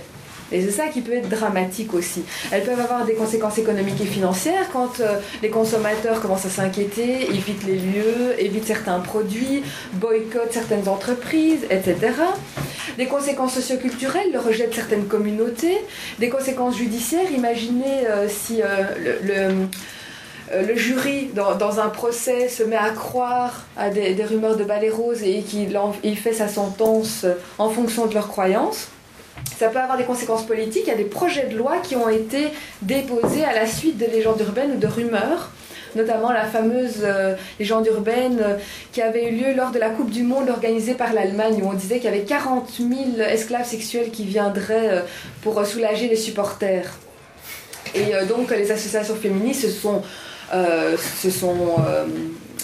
Et c'est ça qui peut être dramatique aussi. Elles peuvent avoir des conséquences économiques et financières quand euh, les consommateurs commencent à s'inquiéter, évitent les lieux, évitent certains produits, boycottent certaines entreprises, etc. Des conséquences socioculturelles, le rejet de certaines communautés. Des conséquences judiciaires, imaginez euh, si euh, le jury, dans, un procès, se met à croire à des, rumeurs de balai rose et qu'il fait sa sentence en fonction de leurs croyances. Ça peut avoir des conséquences politiques. Il y a des projets de loi qui ont été déposés à la suite de légendes urbaines ou de rumeurs notamment la fameuse euh, légende urbaine euh, qui avait eu lieu lors de la Coupe du Monde organisée par l'Allemagne, où on disait qu'il y avait 40 000 esclaves sexuels qui viendraient euh, pour soulager les supporters. Et donc les associations féministes se sont, se sont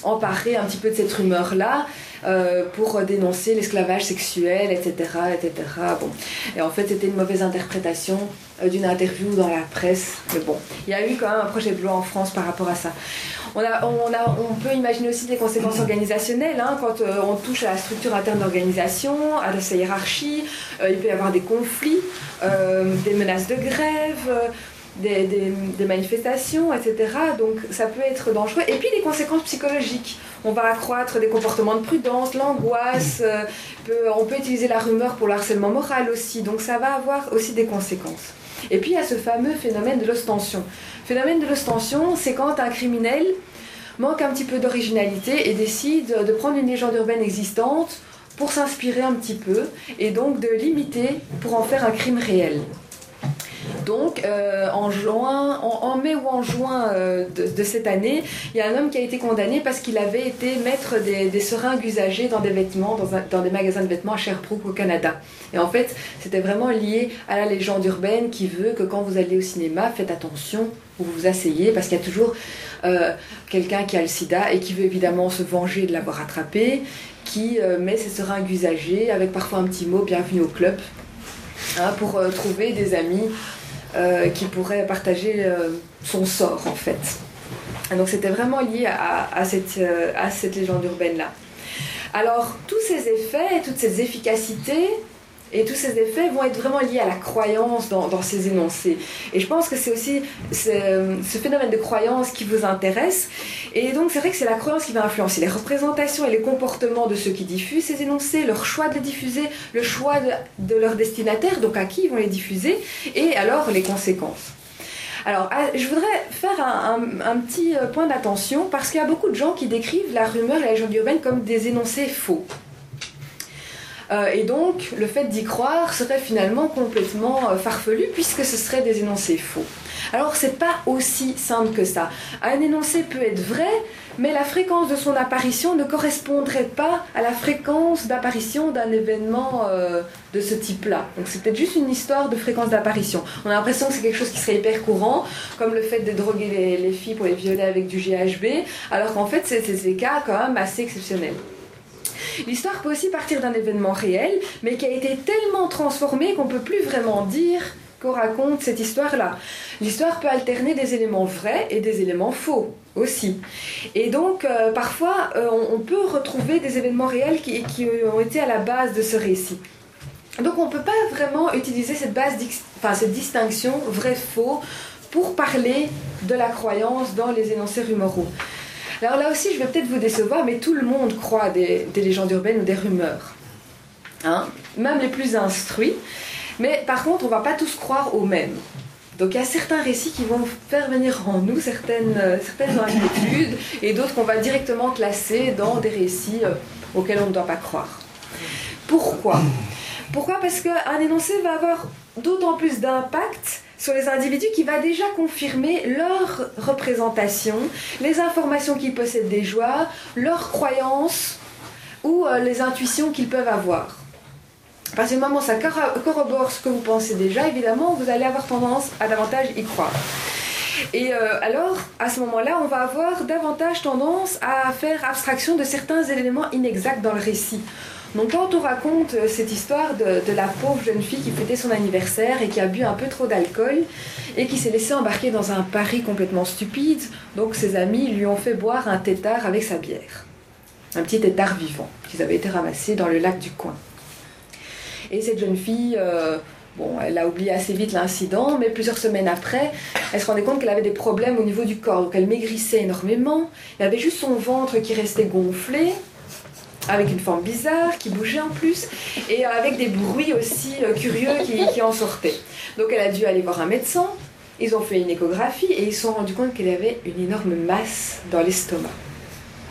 emparées un petit peu de cette rumeur-là euh, pour dénoncer l'esclavage sexuel, etc., etc. Bon. Et en fait, c'était une mauvaise interprétation euh, d'une interview dans la presse. Mais bon, il y a eu quand même un projet de loi en France par rapport à ça. On, a, on, a, on peut imaginer aussi des conséquences organisationnelles hein, quand euh, on touche à la structure interne d'organisation, à sa hiérarchie. il peut y avoir des conflits, des menaces de grève des, manifestations, etc. Donc ça peut être dangereux. Et puis les conséquences psychologiques. On va accroître des comportements de prudence, l'angoisse, euh, on peut utiliser la rumeur pour le harcèlement moral aussi. Donc ça va avoir aussi des conséquences. Et puis il y a ce fameux phénomène de l'ostension. Phénomène de l'ostension, c'est quand un criminel manque un petit peu d'originalité et décide de prendre une légende urbaine existante pour s'inspirer un petit peu et donc de l'imiter pour en faire un crime réel. Donc, euh, en, juin, en, mai ou en juin euh, de, cette année, il y a un homme qui a été condamné parce qu'il avait été mettre des, seringues usagées dans des vêtements, dans, des magasins de vêtements à Sherbrooke au Canada. Et en fait, c'était vraiment lié à la légende urbaine qui veut que quand vous allez au cinéma, faites attention où vous vous asseyez parce qu'il y a toujours euh, quelqu'un qui a le sida et qui veut évidemment se venger de l'avoir attrapé, qui met ses seringues usagées avec parfois un petit mot bienvenue au club hein, pour trouver des amis euh, qui pourrait partager euh, son sort en fait. donc c'était vraiment lié à, cette, euh, à cette légende urbaine-là. Alors tous ces effets, toutes ces efficacités, et tous ces effets vont être vraiment liés à la croyance dans, ces énoncés. Et je pense que c'est aussi ce, phénomène de croyance qui vous intéresse. Et donc c'est vrai que c'est la croyance qui va influencer les représentations et les comportements de ceux qui diffusent ces énoncés, leur choix de les diffuser, le choix de, leur destinataire, donc à qui ils vont les diffuser, et alors les conséquences. Alors, ah, je voudrais faire un, petit euh, point d'attention parce qu'il y a beaucoup de gens qui décrivent la rumeur et la légende urbaine comme des énoncés faux. Euh, et donc, le fait d'y croire serait finalement complètement euh, farfelu puisque ce serait des énoncés faux. Alors, c'est pas aussi simple que ça. Un énoncé peut être vrai, mais la fréquence de son apparition ne correspondrait pas à la fréquence d'apparition d'un événement euh, de ce type-là. Donc c'est peut-être juste une histoire de fréquence d'apparition. On a l'impression que c'est quelque chose qui serait hyper courant, comme le fait de droguer les, filles pour les violer avec du GHB, alors qu'en fait c'est des cas quand même assez exceptionnels. L'histoire peut aussi partir d'un événement réel, mais qui a été tellement transformé qu'on peut plus vraiment dire qu'on raconte cette histoire-là. L'histoire peut alterner des éléments vrais et des éléments faux aussi. Et donc, euh, parfois, euh, on, peut retrouver des événements réels qui, ont été à la base de ce récit. Donc, on ne peut pas vraiment utiliser cette, base, enfin, cette distinction vrai-faux pour parler de la croyance dans les énoncés rumoraux. Alors là aussi, je vais peut-être vous décevoir, mais tout le monde croit des, des légendes urbaines ou des rumeurs. Hein Même les plus instruits. Mais par contre, on ne va pas tous croire au même. Donc il y a certains récits qui vont faire venir en nous certaines, euh, certaines inquiétudes et d'autres qu'on va directement classer dans des récits euh, auxquels on ne doit pas croire. Pourquoi? Pourquoi? Parce qu'un énoncé va avoir d'autant plus d'impact sur les individus qui va déjà confirmer leur représentation, les informations qu'ils possèdent des joies, leurs croyances ou euh, les intuitions qu'ils peuvent avoir. À partir moment où ça corrobore ce que vous pensez déjà, évidemment, vous allez avoir tendance à davantage y croire. Et euh, alors, à ce moment-là, on va avoir davantage tendance à faire abstraction de certains éléments inexacts dans le récit. Donc quand on raconte euh, cette histoire de, la pauvre jeune fille qui fêtait son anniversaire et qui a bu un peu trop d'alcool et qui s'est laissée embarquer dans un pari complètement stupide, donc ses amis lui ont fait boire un tétard avec sa bière. Un petit tétard vivant qu'ils avaient été ramassés dans le lac du coin. Et cette jeune fille, euh, bon, elle a oublié assez vite l'incident, mais plusieurs semaines après, elle se rendait compte qu'elle avait des problèmes au niveau du corps. Donc elle maigrissait énormément. Il y avait juste son ventre qui restait gonflé avec une forme bizarre, qui bougeait en plus, et avec des bruits aussi euh, curieux qui, en sortaient. Donc elle a dû aller voir un médecin, ils ont fait une échographie et ils se sont rendus compte qu'elle avait une énorme masse dans l'estomac.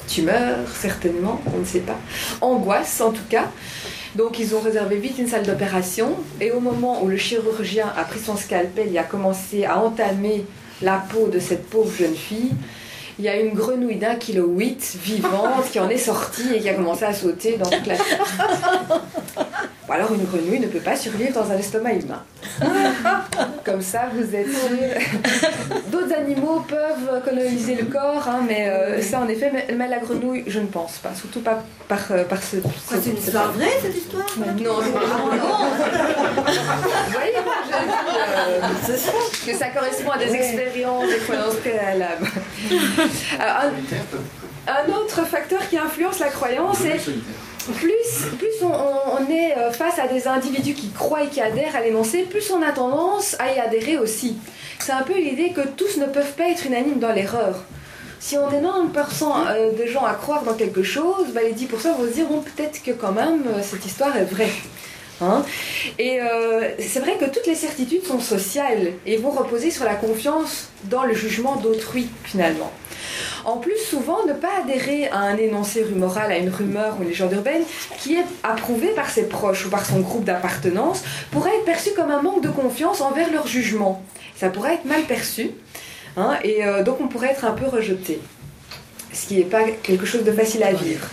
Tumeur, certainement, on ne sait pas. Angoisse, en tout cas. Donc ils ont réservé vite une salle d'opération et au moment où le chirurgien a pris son scalpel et a commencé à entamer la peau de cette pauvre jeune fille, il y a une grenouille d'un kilo huit vivante qui en est sortie et qui a commencé à sauter dans toute la Ou alors une grenouille ne peut pas survivre dans un estomac humain. Comme ça, vous êtes sûr. D'autres animaux peuvent coloniser le corps, hein, mais euh, ça en effet, mais, la grenouille, je ne pense pas, surtout pas par, euh, par ce. c'est une histoire vraie cette histoire Non, non, non. Vous voyez, je dis euh, que ça correspond à des expériences, des croyances préalables. un, un autre facteur qui influence la croyance est plus, plus on, est euh, face à des individus qui croient et qui adhèrent à l'énoncé, plus on a tendance à y adhérer aussi. C'est un peu l'idée que tous ne peuvent pas être unanimes dans l'erreur. Si on est 90% euh, de gens à croire dans quelque chose, bah les 10% vont se dire bon, peut-être que quand même euh, cette histoire est vraie. Hein et c'est vrai que toutes les certitudes sont sociales et vont reposer sur la confiance dans le jugement d'autrui finalement. En plus, souvent, ne pas adhérer à un énoncé rumoral, à une rumeur ou une légende urbaine qui est approuvée par ses proches ou par son groupe d'appartenance pourrait être perçu comme un manque de confiance envers leur jugement. Ça pourrait être mal perçu hein, et euh, donc on pourrait être un peu rejeté, ce qui n'est pas quelque chose de facile à vivre.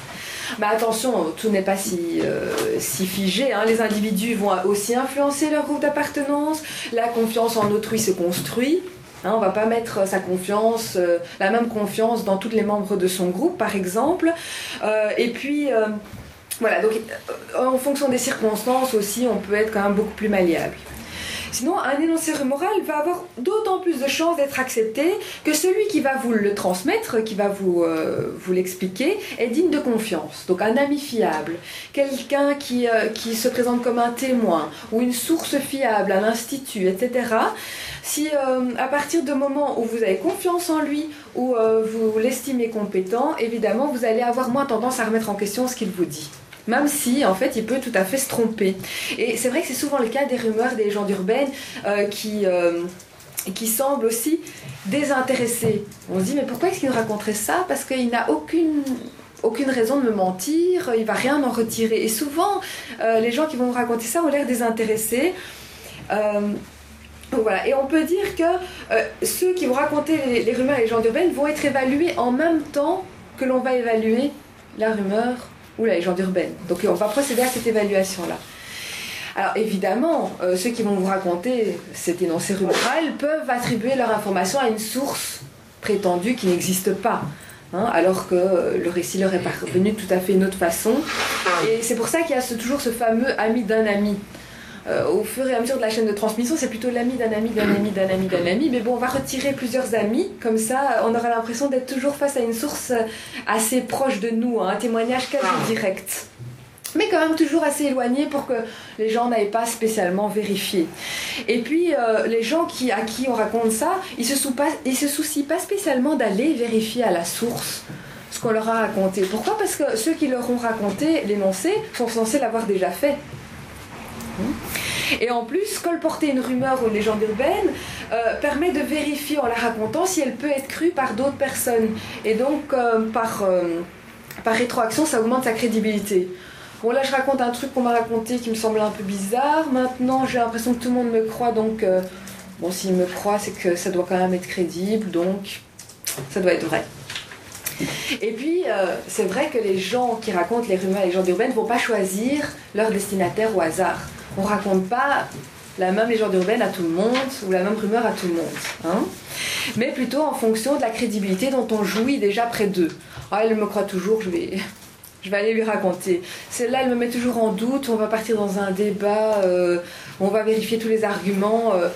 Mais attention, tout n'est pas si, euh, figé. Hein. Les individus vont aussi influencer leur groupe d'appartenance. La confiance en autrui se construit. Hein, on va pas mettre sa confiance, euh, la même confiance dans tous les membres de son groupe, par exemple. Euh, et puis, euh, voilà, donc en fonction des circonstances aussi, on peut être quand même beaucoup plus malléable. Sinon, un énoncé moral va avoir d'autant plus de chances d'être accepté que celui qui va vous le transmettre, qui va vous, vous l'expliquer, est digne de confiance. Donc un ami fiable, quelqu'un qui, qui se présente comme un témoin ou une source fiable, un institut, etc. Si euh, à partir du moment où vous avez confiance en lui, ou euh, vous l'estimez compétent, évidemment, vous allez avoir moins tendance à remettre en question ce qu'il vous dit. Même si, en fait, il peut tout à fait se tromper. Et c'est vrai que c'est souvent le cas des rumeurs des légendes urbaines euh, qui qui semble aussi désintéressé. On se dit mais pourquoi est-ce qu'il nous raconterait ça? Parce qu'il n'a aucune aucune raison de me mentir, il va rien en retirer. Et souvent, les gens qui vont vous raconter ça ont l'air désintéressés. Euh, voilà. Et on peut dire que euh, ceux qui vont raconter les, rumeurs et les légendes urbaines vont être évalués en même temps que l'on va évaluer la rumeur ou la légende urbaine. Donc on va procéder à cette évaluation-là. Alors évidemment, ceux qui vont vous raconter cet énoncé rumoral peuvent attribuer leur information à une source prétendue qui n'existe pas. Hein, alors que le récit leur est parvenu de tout à fait une autre façon. Et c'est pour ça qu'il y a toujours ce fameux ami d'un ami. Euh, au fur et à mesure de la chaîne de transmission, c'est plutôt l'ami d'un ami, d'un ami, d'un ami, d'un ami. Mais bon, on va retirer plusieurs amis, comme ça, on aura l'impression d'être toujours face à une source assez proche de nous, hein, un témoignage quasi direct mais quand même toujours assez éloigné pour que les gens n'aillent pas spécialement vérifier. Et puis, euh, les gens qui, à qui on raconte ça, ils se, se soucient pas spécialement d'aller vérifier à la source ce qu'on leur a raconté. Pourquoi? Parce que ceux qui leur ont raconté l'énoncé sont censés l'avoir déjà fait. Et en plus, colporter une rumeur ou une légende urbaine euh, permet de vérifier en la racontant si elle peut être crue par d'autres personnes. Et donc, euh, par, par rétroaction, ça augmente sa crédibilité. Bon, là, je raconte un truc qu'on m'a raconté qui me semble un peu bizarre. Maintenant, j'ai l'impression que tout le monde me croit, donc, euh, bon, s'il me croit, c'est que ça doit quand même être crédible, donc, ça doit être vrai. Et puis, euh, c'est vrai que les gens qui racontent les rumeurs et les légendes urbaines ne vont pas choisir leur destinataire au hasard. On raconte pas la même légende urbaine à tout le monde ou la même rumeur à tout le monde. Hein mais plutôt en fonction de la crédibilité dont on jouit déjà près d'eux. Ah, elle me croit toujours, je vais, je vais aller lui raconter. Celle-là, elle me met toujours en doute, on va partir dans un débat, euh, on va vérifier tous les arguments. Euh,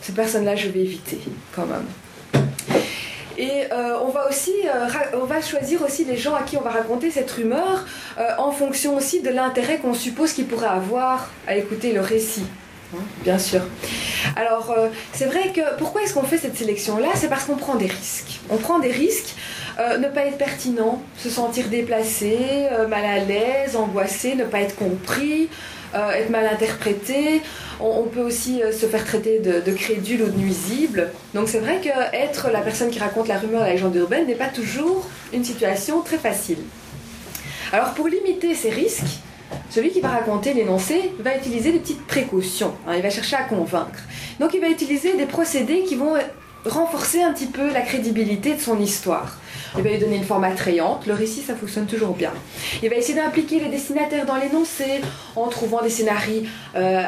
cette personne-là, je vais éviter quand même. Et euh, on va aussi, on va choisir aussi les gens à qui on va raconter cette rumeur en fonction aussi de l'intérêt qu'on suppose qu'ils pourraient avoir à écouter le récit. Hein, bien sûr. Alors, c'est vrai que pourquoi est-ce qu'on fait cette sélection-là? C'est parce qu'on prend des risques. On prend des risques euh, ne pas être pertinent, se sentir déplacé, euh, mal à l'aise, angoissé, ne pas être compris, euh, être mal interprété. On, peut aussi se faire traiter de, crédule ou de nuisible. Donc c'est vrai que être la personne qui raconte la rumeur, la légende urbaine n'est pas toujours une situation très facile. Alors pour limiter ces risques, celui qui va raconter l'énoncé va utiliser des petites précautions. Hein. il va chercher à convaincre. Donc il va utiliser des procédés qui vont renforcer un petit peu la crédibilité de son histoire. Il va lui donner une forme attrayante. Le récit, ça fonctionne toujours bien. Il va essayer d'impliquer les destinataires dans l'énoncé en trouvant des scénarios euh,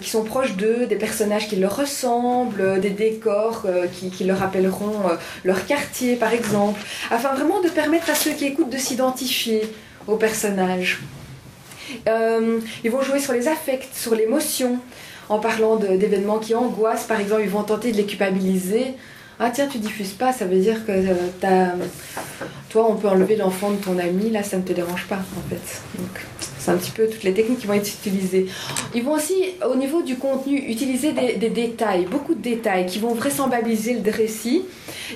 qui sont proches d'eux, des personnages qui leur ressemblent, des décors euh, qui, leur rappelleront euh, leur quartier, par exemple, afin vraiment de permettre à ceux qui écoutent de s'identifier aux personnages. ils vont jouer sur les affects, sur l'émotion, en parlant d'événements qui angoissent, par exemple, ils vont tenter de les culpabiliser. Ah tiens, tu diffuses pas, ça veut dire que euh, toi, on peut enlever l'enfant de ton ami, là, ça ne te dérange pas, en fait. C'est un petit peu toutes les techniques qui vont être utilisées. Ils vont aussi, au niveau du contenu, utiliser des, détails, beaucoup de détails qui vont vraisemblabiliser le récit.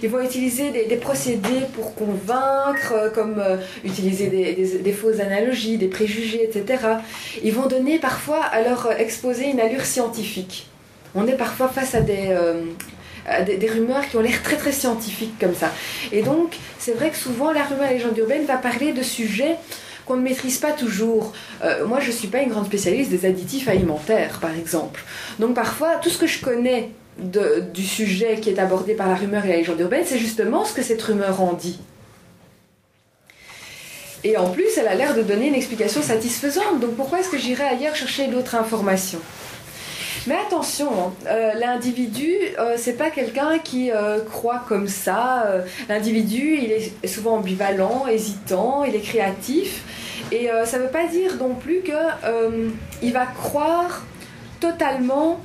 Ils vont utiliser des, procédés pour convaincre, euh, comme euh, utiliser des, fausses analogies, des préjugés, etc. Ils vont donner parfois à leur exposé une allure scientifique. On est parfois face à des, euh, des, rumeurs qui ont l'air très très scientifiques comme ça. Et donc, c'est vrai que souvent la rumeur légende urbaine va parler de sujets qu'on ne maîtrise pas toujours. Euh, moi, je ne suis pas une grande spécialiste des additifs alimentaires, par exemple. Donc parfois, tout ce que je connais du sujet qui est abordé par la rumeur et la légende urbaine, c'est justement ce que cette rumeur en dit. Et en plus, elle a l'air de donner une explication satisfaisante. Donc pourquoi est-ce que j'irais ailleurs chercher d'autres informations? Mais attention, hein, euh, l'individu, euh, c'est pas quelqu'un qui euh, croit comme ça. L'individu, il est souvent ambivalent, hésitant, il est créatif. Et ça ne veut pas dire non plus qu'il va croire totalement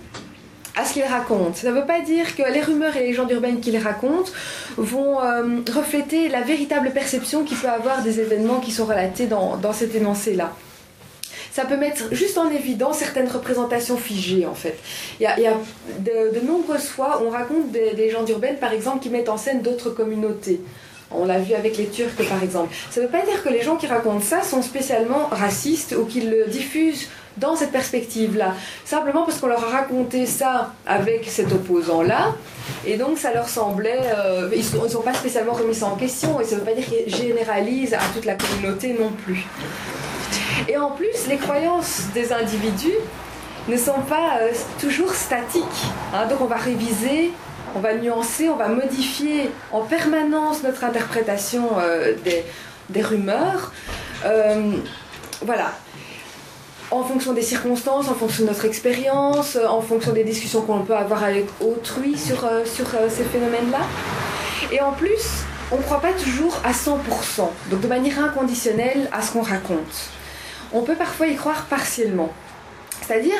à ce qu'il raconte. Ça ne veut pas dire que les rumeurs et les légendes urbaines qu'il raconte vont refléter la véritable perception qu'il peut avoir des événements qui sont relatés dans, dans cet énoncé-là ça peut mettre juste en évidence certaines représentations figées en fait. Il y a, de, nombreuses fois, on raconte des, légendes urbaines par exemple qui mettent en scène d'autres communautés. On l'a vu avec les Turcs par exemple. Ça ne veut pas dire que les gens qui racontent ça sont spécialement racistes ou qu'ils le diffusent dans cette perspective-là. Simplement parce qu'on leur a raconté ça avec cet opposant-là, et donc ça leur semblait... Euh, ils ne sont pas spécialement remis en question, et ça ne veut pas dire qu'ils généralisent à toute la communauté non plus. Et en plus, les croyances des individus ne sont pas euh, toujours statiques. Hein. donc on va réviser, on va nuancer, on va modifier en permanence notre interprétation euh, des, rumeurs. Euh, voilà. En fonction des circonstances, en fonction de notre expérience, en fonction des discussions qu'on peut avoir avec autrui sur, sur ces phénomènes-là. Et en plus, on ne croit pas toujours à 100%, donc de manière inconditionnelle à ce qu'on raconte. On peut parfois y croire partiellement. C'est-à-dire,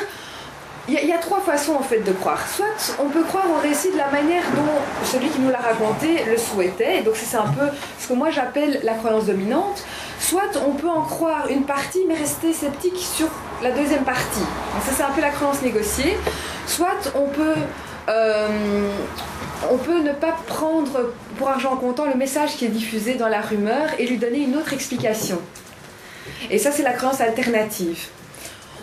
il y, a trois façons en fait de croire. Soit on peut croire au récit de la manière dont celui qui nous l'a raconté le souhaitait, et donc c'est un peu ce que moi j'appelle la croyance dominante. Soit on peut en croire une partie mais rester sceptique sur la deuxième partie. ça c'est un peu la croyance négociée. Soit on peut euh, on peut ne pas prendre pour argent comptant le message qui est diffusé dans la rumeur et lui donner une autre explication. Et ça, c'est la croyance alternative.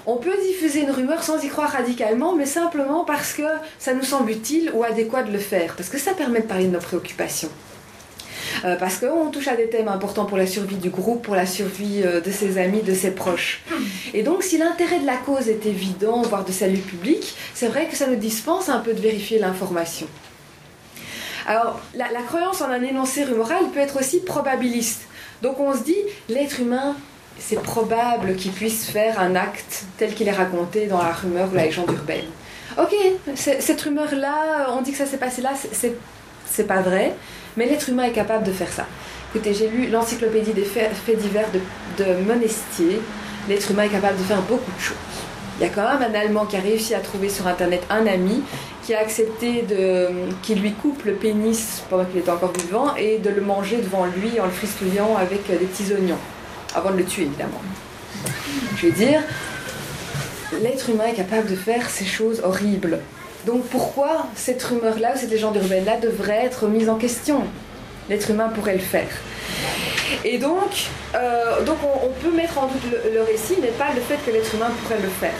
On peut diffuser une rumeur sans y croire radicalement, mais simplement parce que ça nous semble utile ou adéquat de le faire, parce que ça permet de parler de nos préoccupations. Euh, parce qu'on touche à des thèmes importants pour la survie du groupe, pour la survie euh, de ses amis, de ses proches. Et donc, si l'intérêt de la cause est évident, voire de salut public, c'est vrai que ça nous dispense un peu de vérifier l'information. Alors, la, la croyance en un énoncé rumoral peut être aussi probabiliste. Donc, on se dit, l'être humain c'est probable qu'il puisse faire un acte tel qu'il est raconté dans la rumeur ou la légende urbaine. Ok, cette rumeur-là, on dit que ça s'est passé là, c'est pas vrai, mais l'être humain est capable de faire ça. Écoutez, j'ai lu l'encyclopédie des faits, divers de, Monestier. L'être humain est capable de faire beaucoup de choses. Il y a quand même un Allemand qui a réussi à trouver sur Internet un ami qui a accepté de, lui coupe le pénis pendant qu'il était encore vivant et de le manger devant lui en le fristouillant avec des petits avant de le tuer évidemment. Je veux dire, l'être humain est capable de faire ces choses horribles. Donc pourquoi cette rumeur-là, cette légende urbaine-là devrait être mise en question? L'être humain pourrait le faire. Et donc, euh, donc on, peut mettre en doute le, récit, mais pas le fait que l'être humain pourrait le faire.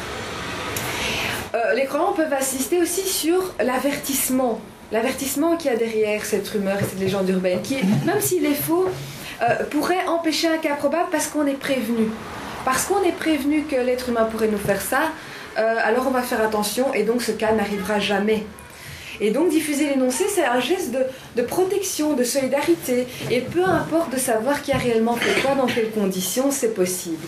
Euh, les croyants peuvent assister aussi sur l'avertissement. L'avertissement qu'il y a derrière cette rumeur et cette légende urbaine, qui, même s'il est faux, euh, pourrait empêcher un cas probable parce qu'on est prévenu. Parce qu'on est prévenu que l'être humain pourrait nous faire ça, euh, alors on va faire attention et donc ce cas n'arrivera jamais. Et donc diffuser l'énoncé, c'est un geste de, de, protection, de solidarité. Et peu importe de savoir qui a réellement fait quoi, dans quelles conditions, c'est possible.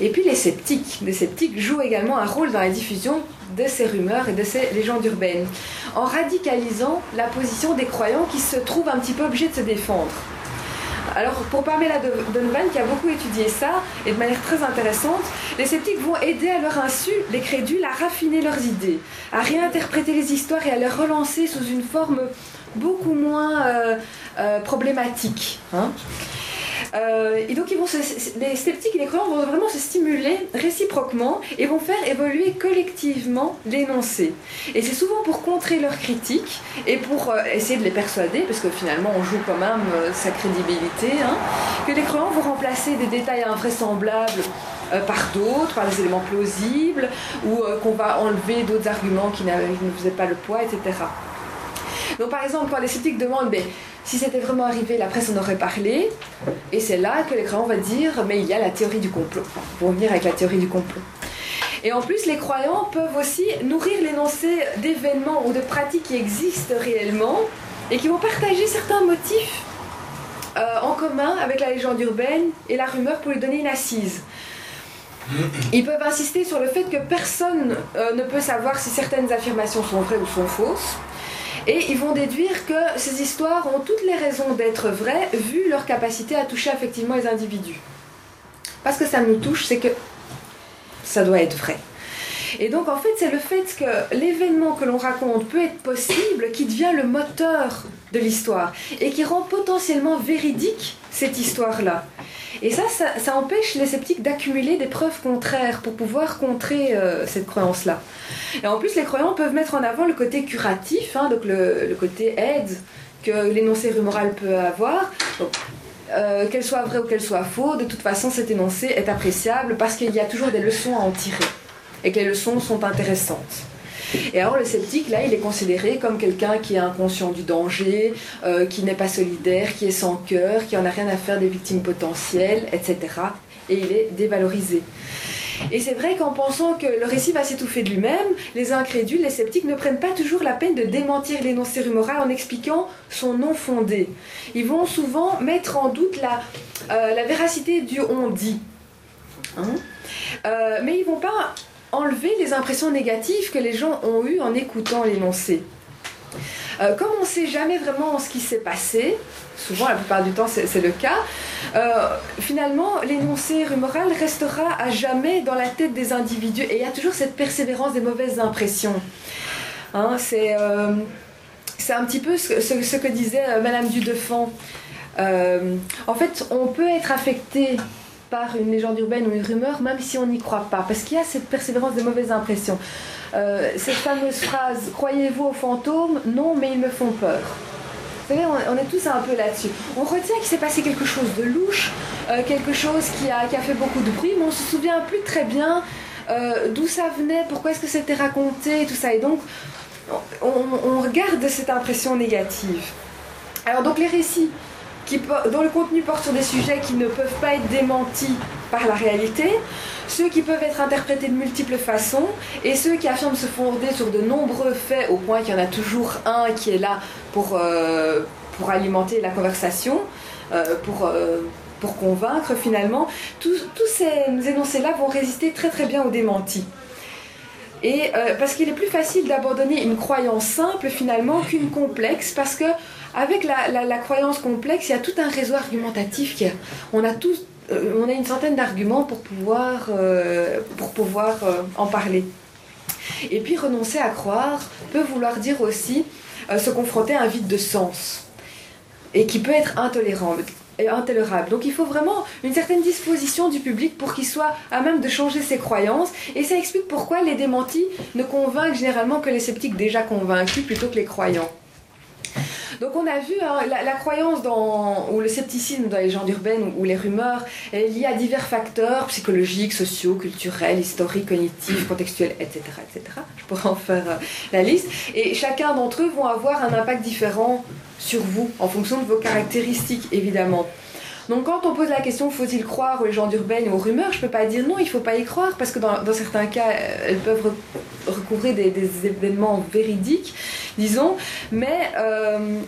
Et puis les sceptiques. Les sceptiques jouent également un rôle dans la diffusion de ces rumeurs et de ces légendes urbaines, en radicalisant la position des croyants qui se trouvent un petit peu obligés de se défendre. Alors, pour Pamela Donovan, qui a beaucoup étudié ça, et de manière très intéressante, les sceptiques vont aider à leur insu les crédules à raffiner leurs idées, à réinterpréter les histoires et à les relancer sous une forme beaucoup moins euh, euh, problématique. Hein. Euh, et donc ils vont les sceptiques et les croyants vont vraiment se stimuler réciproquement et vont faire évoluer collectivement l'énoncé. Et c'est souvent pour contrer leurs critiques et pour euh, essayer de les persuader, parce que finalement on joue quand même euh, sa crédibilité, hein, que les croyants vont remplacer des détails invraisemblables par d'autres, par des éléments plausibles, ou qu'on va enlever d'autres arguments qui ne faisaient pas le poids, etc. Donc par exemple, quand les sceptiques demandent mais, si c'était vraiment arrivé, la presse en aurait parlé, et c'est là que les croyants vont dire mais il y a la théorie du complot. Pour venir avec la théorie du complot. Et en plus, les croyants peuvent aussi nourrir l'énoncé d'événements ou de pratiques qui existent réellement et qui vont partager certains motifs euh, en commun avec la légende urbaine et la rumeur pour lui donner une assise. Ils peuvent insister sur le fait que personne euh, ne peut savoir si certaines affirmations sont vraies ou sont fausses. Et ils vont déduire que ces histoires ont toutes les raisons d'être vraies vu leur capacité à toucher effectivement les individus. Parce que ça nous touche, c'est que ça doit être vrai. Et donc en fait, c'est le fait que l'événement que l'on raconte peut être possible qui devient le moteur de l'histoire et qui rend potentiellement véridique cette histoire-là. Et ça, ça, empêche les sceptiques d'accumuler des preuves contraires pour pouvoir contrer euh, cette croyance-là. Et en plus, les croyants peuvent mettre en avant le côté curatif, hein, donc le, côté aide que l'énoncé rumoral peut avoir. Euh, qu'elle soit vraie ou qu'elle soit faux, de toute façon, cet énoncé est appréciable parce qu'il y a toujours des leçons à en tirer. Et que les leçons sont intéressantes. Et alors le sceptique, là, il est considéré comme quelqu'un qui est inconscient du danger, euh, qui n'est pas solidaire, qui est sans cœur, qui en a rien à faire des victimes potentielles, etc. Et il est dévalorisé. Et c'est vrai qu'en pensant que le récit va s'étouffer de lui-même, les incrédules, les sceptiques ne prennent pas toujours la peine de démentir l'énoncé rumoral en expliquant son non fondé. Ils vont souvent mettre en doute la, euh, la véracité du on dit. Hein? Euh, mais ils vont pas enlever les impressions négatives que les gens ont eues en écoutant l'énoncé. Euh, comme on ne sait jamais vraiment ce qui s'est passé, souvent la plupart du temps c'est le cas, euh, finalement l'énoncé rumoral restera à jamais dans la tête des individus et il y a toujours cette persévérance des mauvaises impressions. Hein, c'est euh, un petit peu ce, ce, que disait Madame Dudefant. en fait, on peut être affecté une légende urbaine ou une rumeur, même si on n'y croit pas, parce qu'il y a cette persévérance des mauvaises impressions. Euh, cette fameuse phrase Croyez-vous aux fantômes? Non, mais ils me font peur. Vous savez, on, est tous un peu là-dessus. On retient qu'il s'est passé quelque chose de louche, euh, quelque chose qui a, fait beaucoup de bruit, mais on se souvient plus très bien euh, d'où ça venait, pourquoi est-ce que c'était raconté, tout ça. Et donc, on, on regarde cette impression négative. Alors, donc, les récits dont le contenu porte sur des sujets qui ne peuvent pas être démentis par la réalité, ceux qui peuvent être interprétés de multiples façons, et ceux qui affirment se fonder sur de nombreux faits, au point qu'il y en a toujours un qui est là pour, euh, pour alimenter la conversation, euh, pour, euh, pour convaincre finalement. Tous, tous ces énoncés-là vont résister très très bien aux démentis. Et parce qu'il est plus facile d'abandonner une croyance simple finalement qu'une complexe, parce que avec la, croyance complexe, il y a tout un réseau argumentatif. Qui, on, a tous, euh, on a une centaine d'arguments pour pouvoir, euh, pour pouvoir euh, en parler. Et puis renoncer à croire peut vouloir dire aussi se confronter à un vide de sens et qui peut être intolérant intolérable. Donc il faut vraiment une certaine disposition du public pour qu'il soit à même de changer ses croyances et ça explique pourquoi les démentis ne convainquent généralement que les sceptiques déjà convaincus plutôt que les croyants. Donc on a vu hein, la, croyance ou le scepticisme dans les légendes urbaines ou, les rumeurs est lié à divers facteurs psychologiques, sociaux, culturels, historiques, cognitifs, contextuels, etc. etc. Je pourrais en faire euh, la liste. Et chacun d'entre eux vont avoir un impact différent sur vous en fonction de vos caractéristiques évidemment. Donc quand on pose la question faut-il croire aux légendes urbaines ou aux rumeurs, je ne peux pas dire non, il faut pas y croire parce que dans, certains cas, elles peuvent recouvrir des, événements véridiques, disons. Mais euh,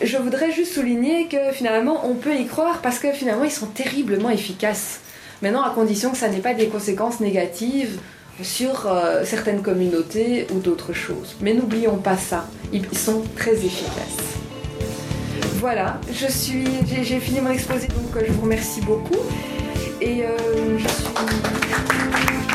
je voudrais juste souligner que finalement, on peut y croire parce que finalement, ils sont terriblement efficaces. Maintenant, à condition que ça n'ait pas des conséquences négatives sur euh, certaines communautés ou d'autres choses. Mais n'oublions pas ça, ils sont très efficaces. Voilà, je suis, j'ai fini mon exposé, donc euh, je vous remercie beaucoup. Et euh, je suis...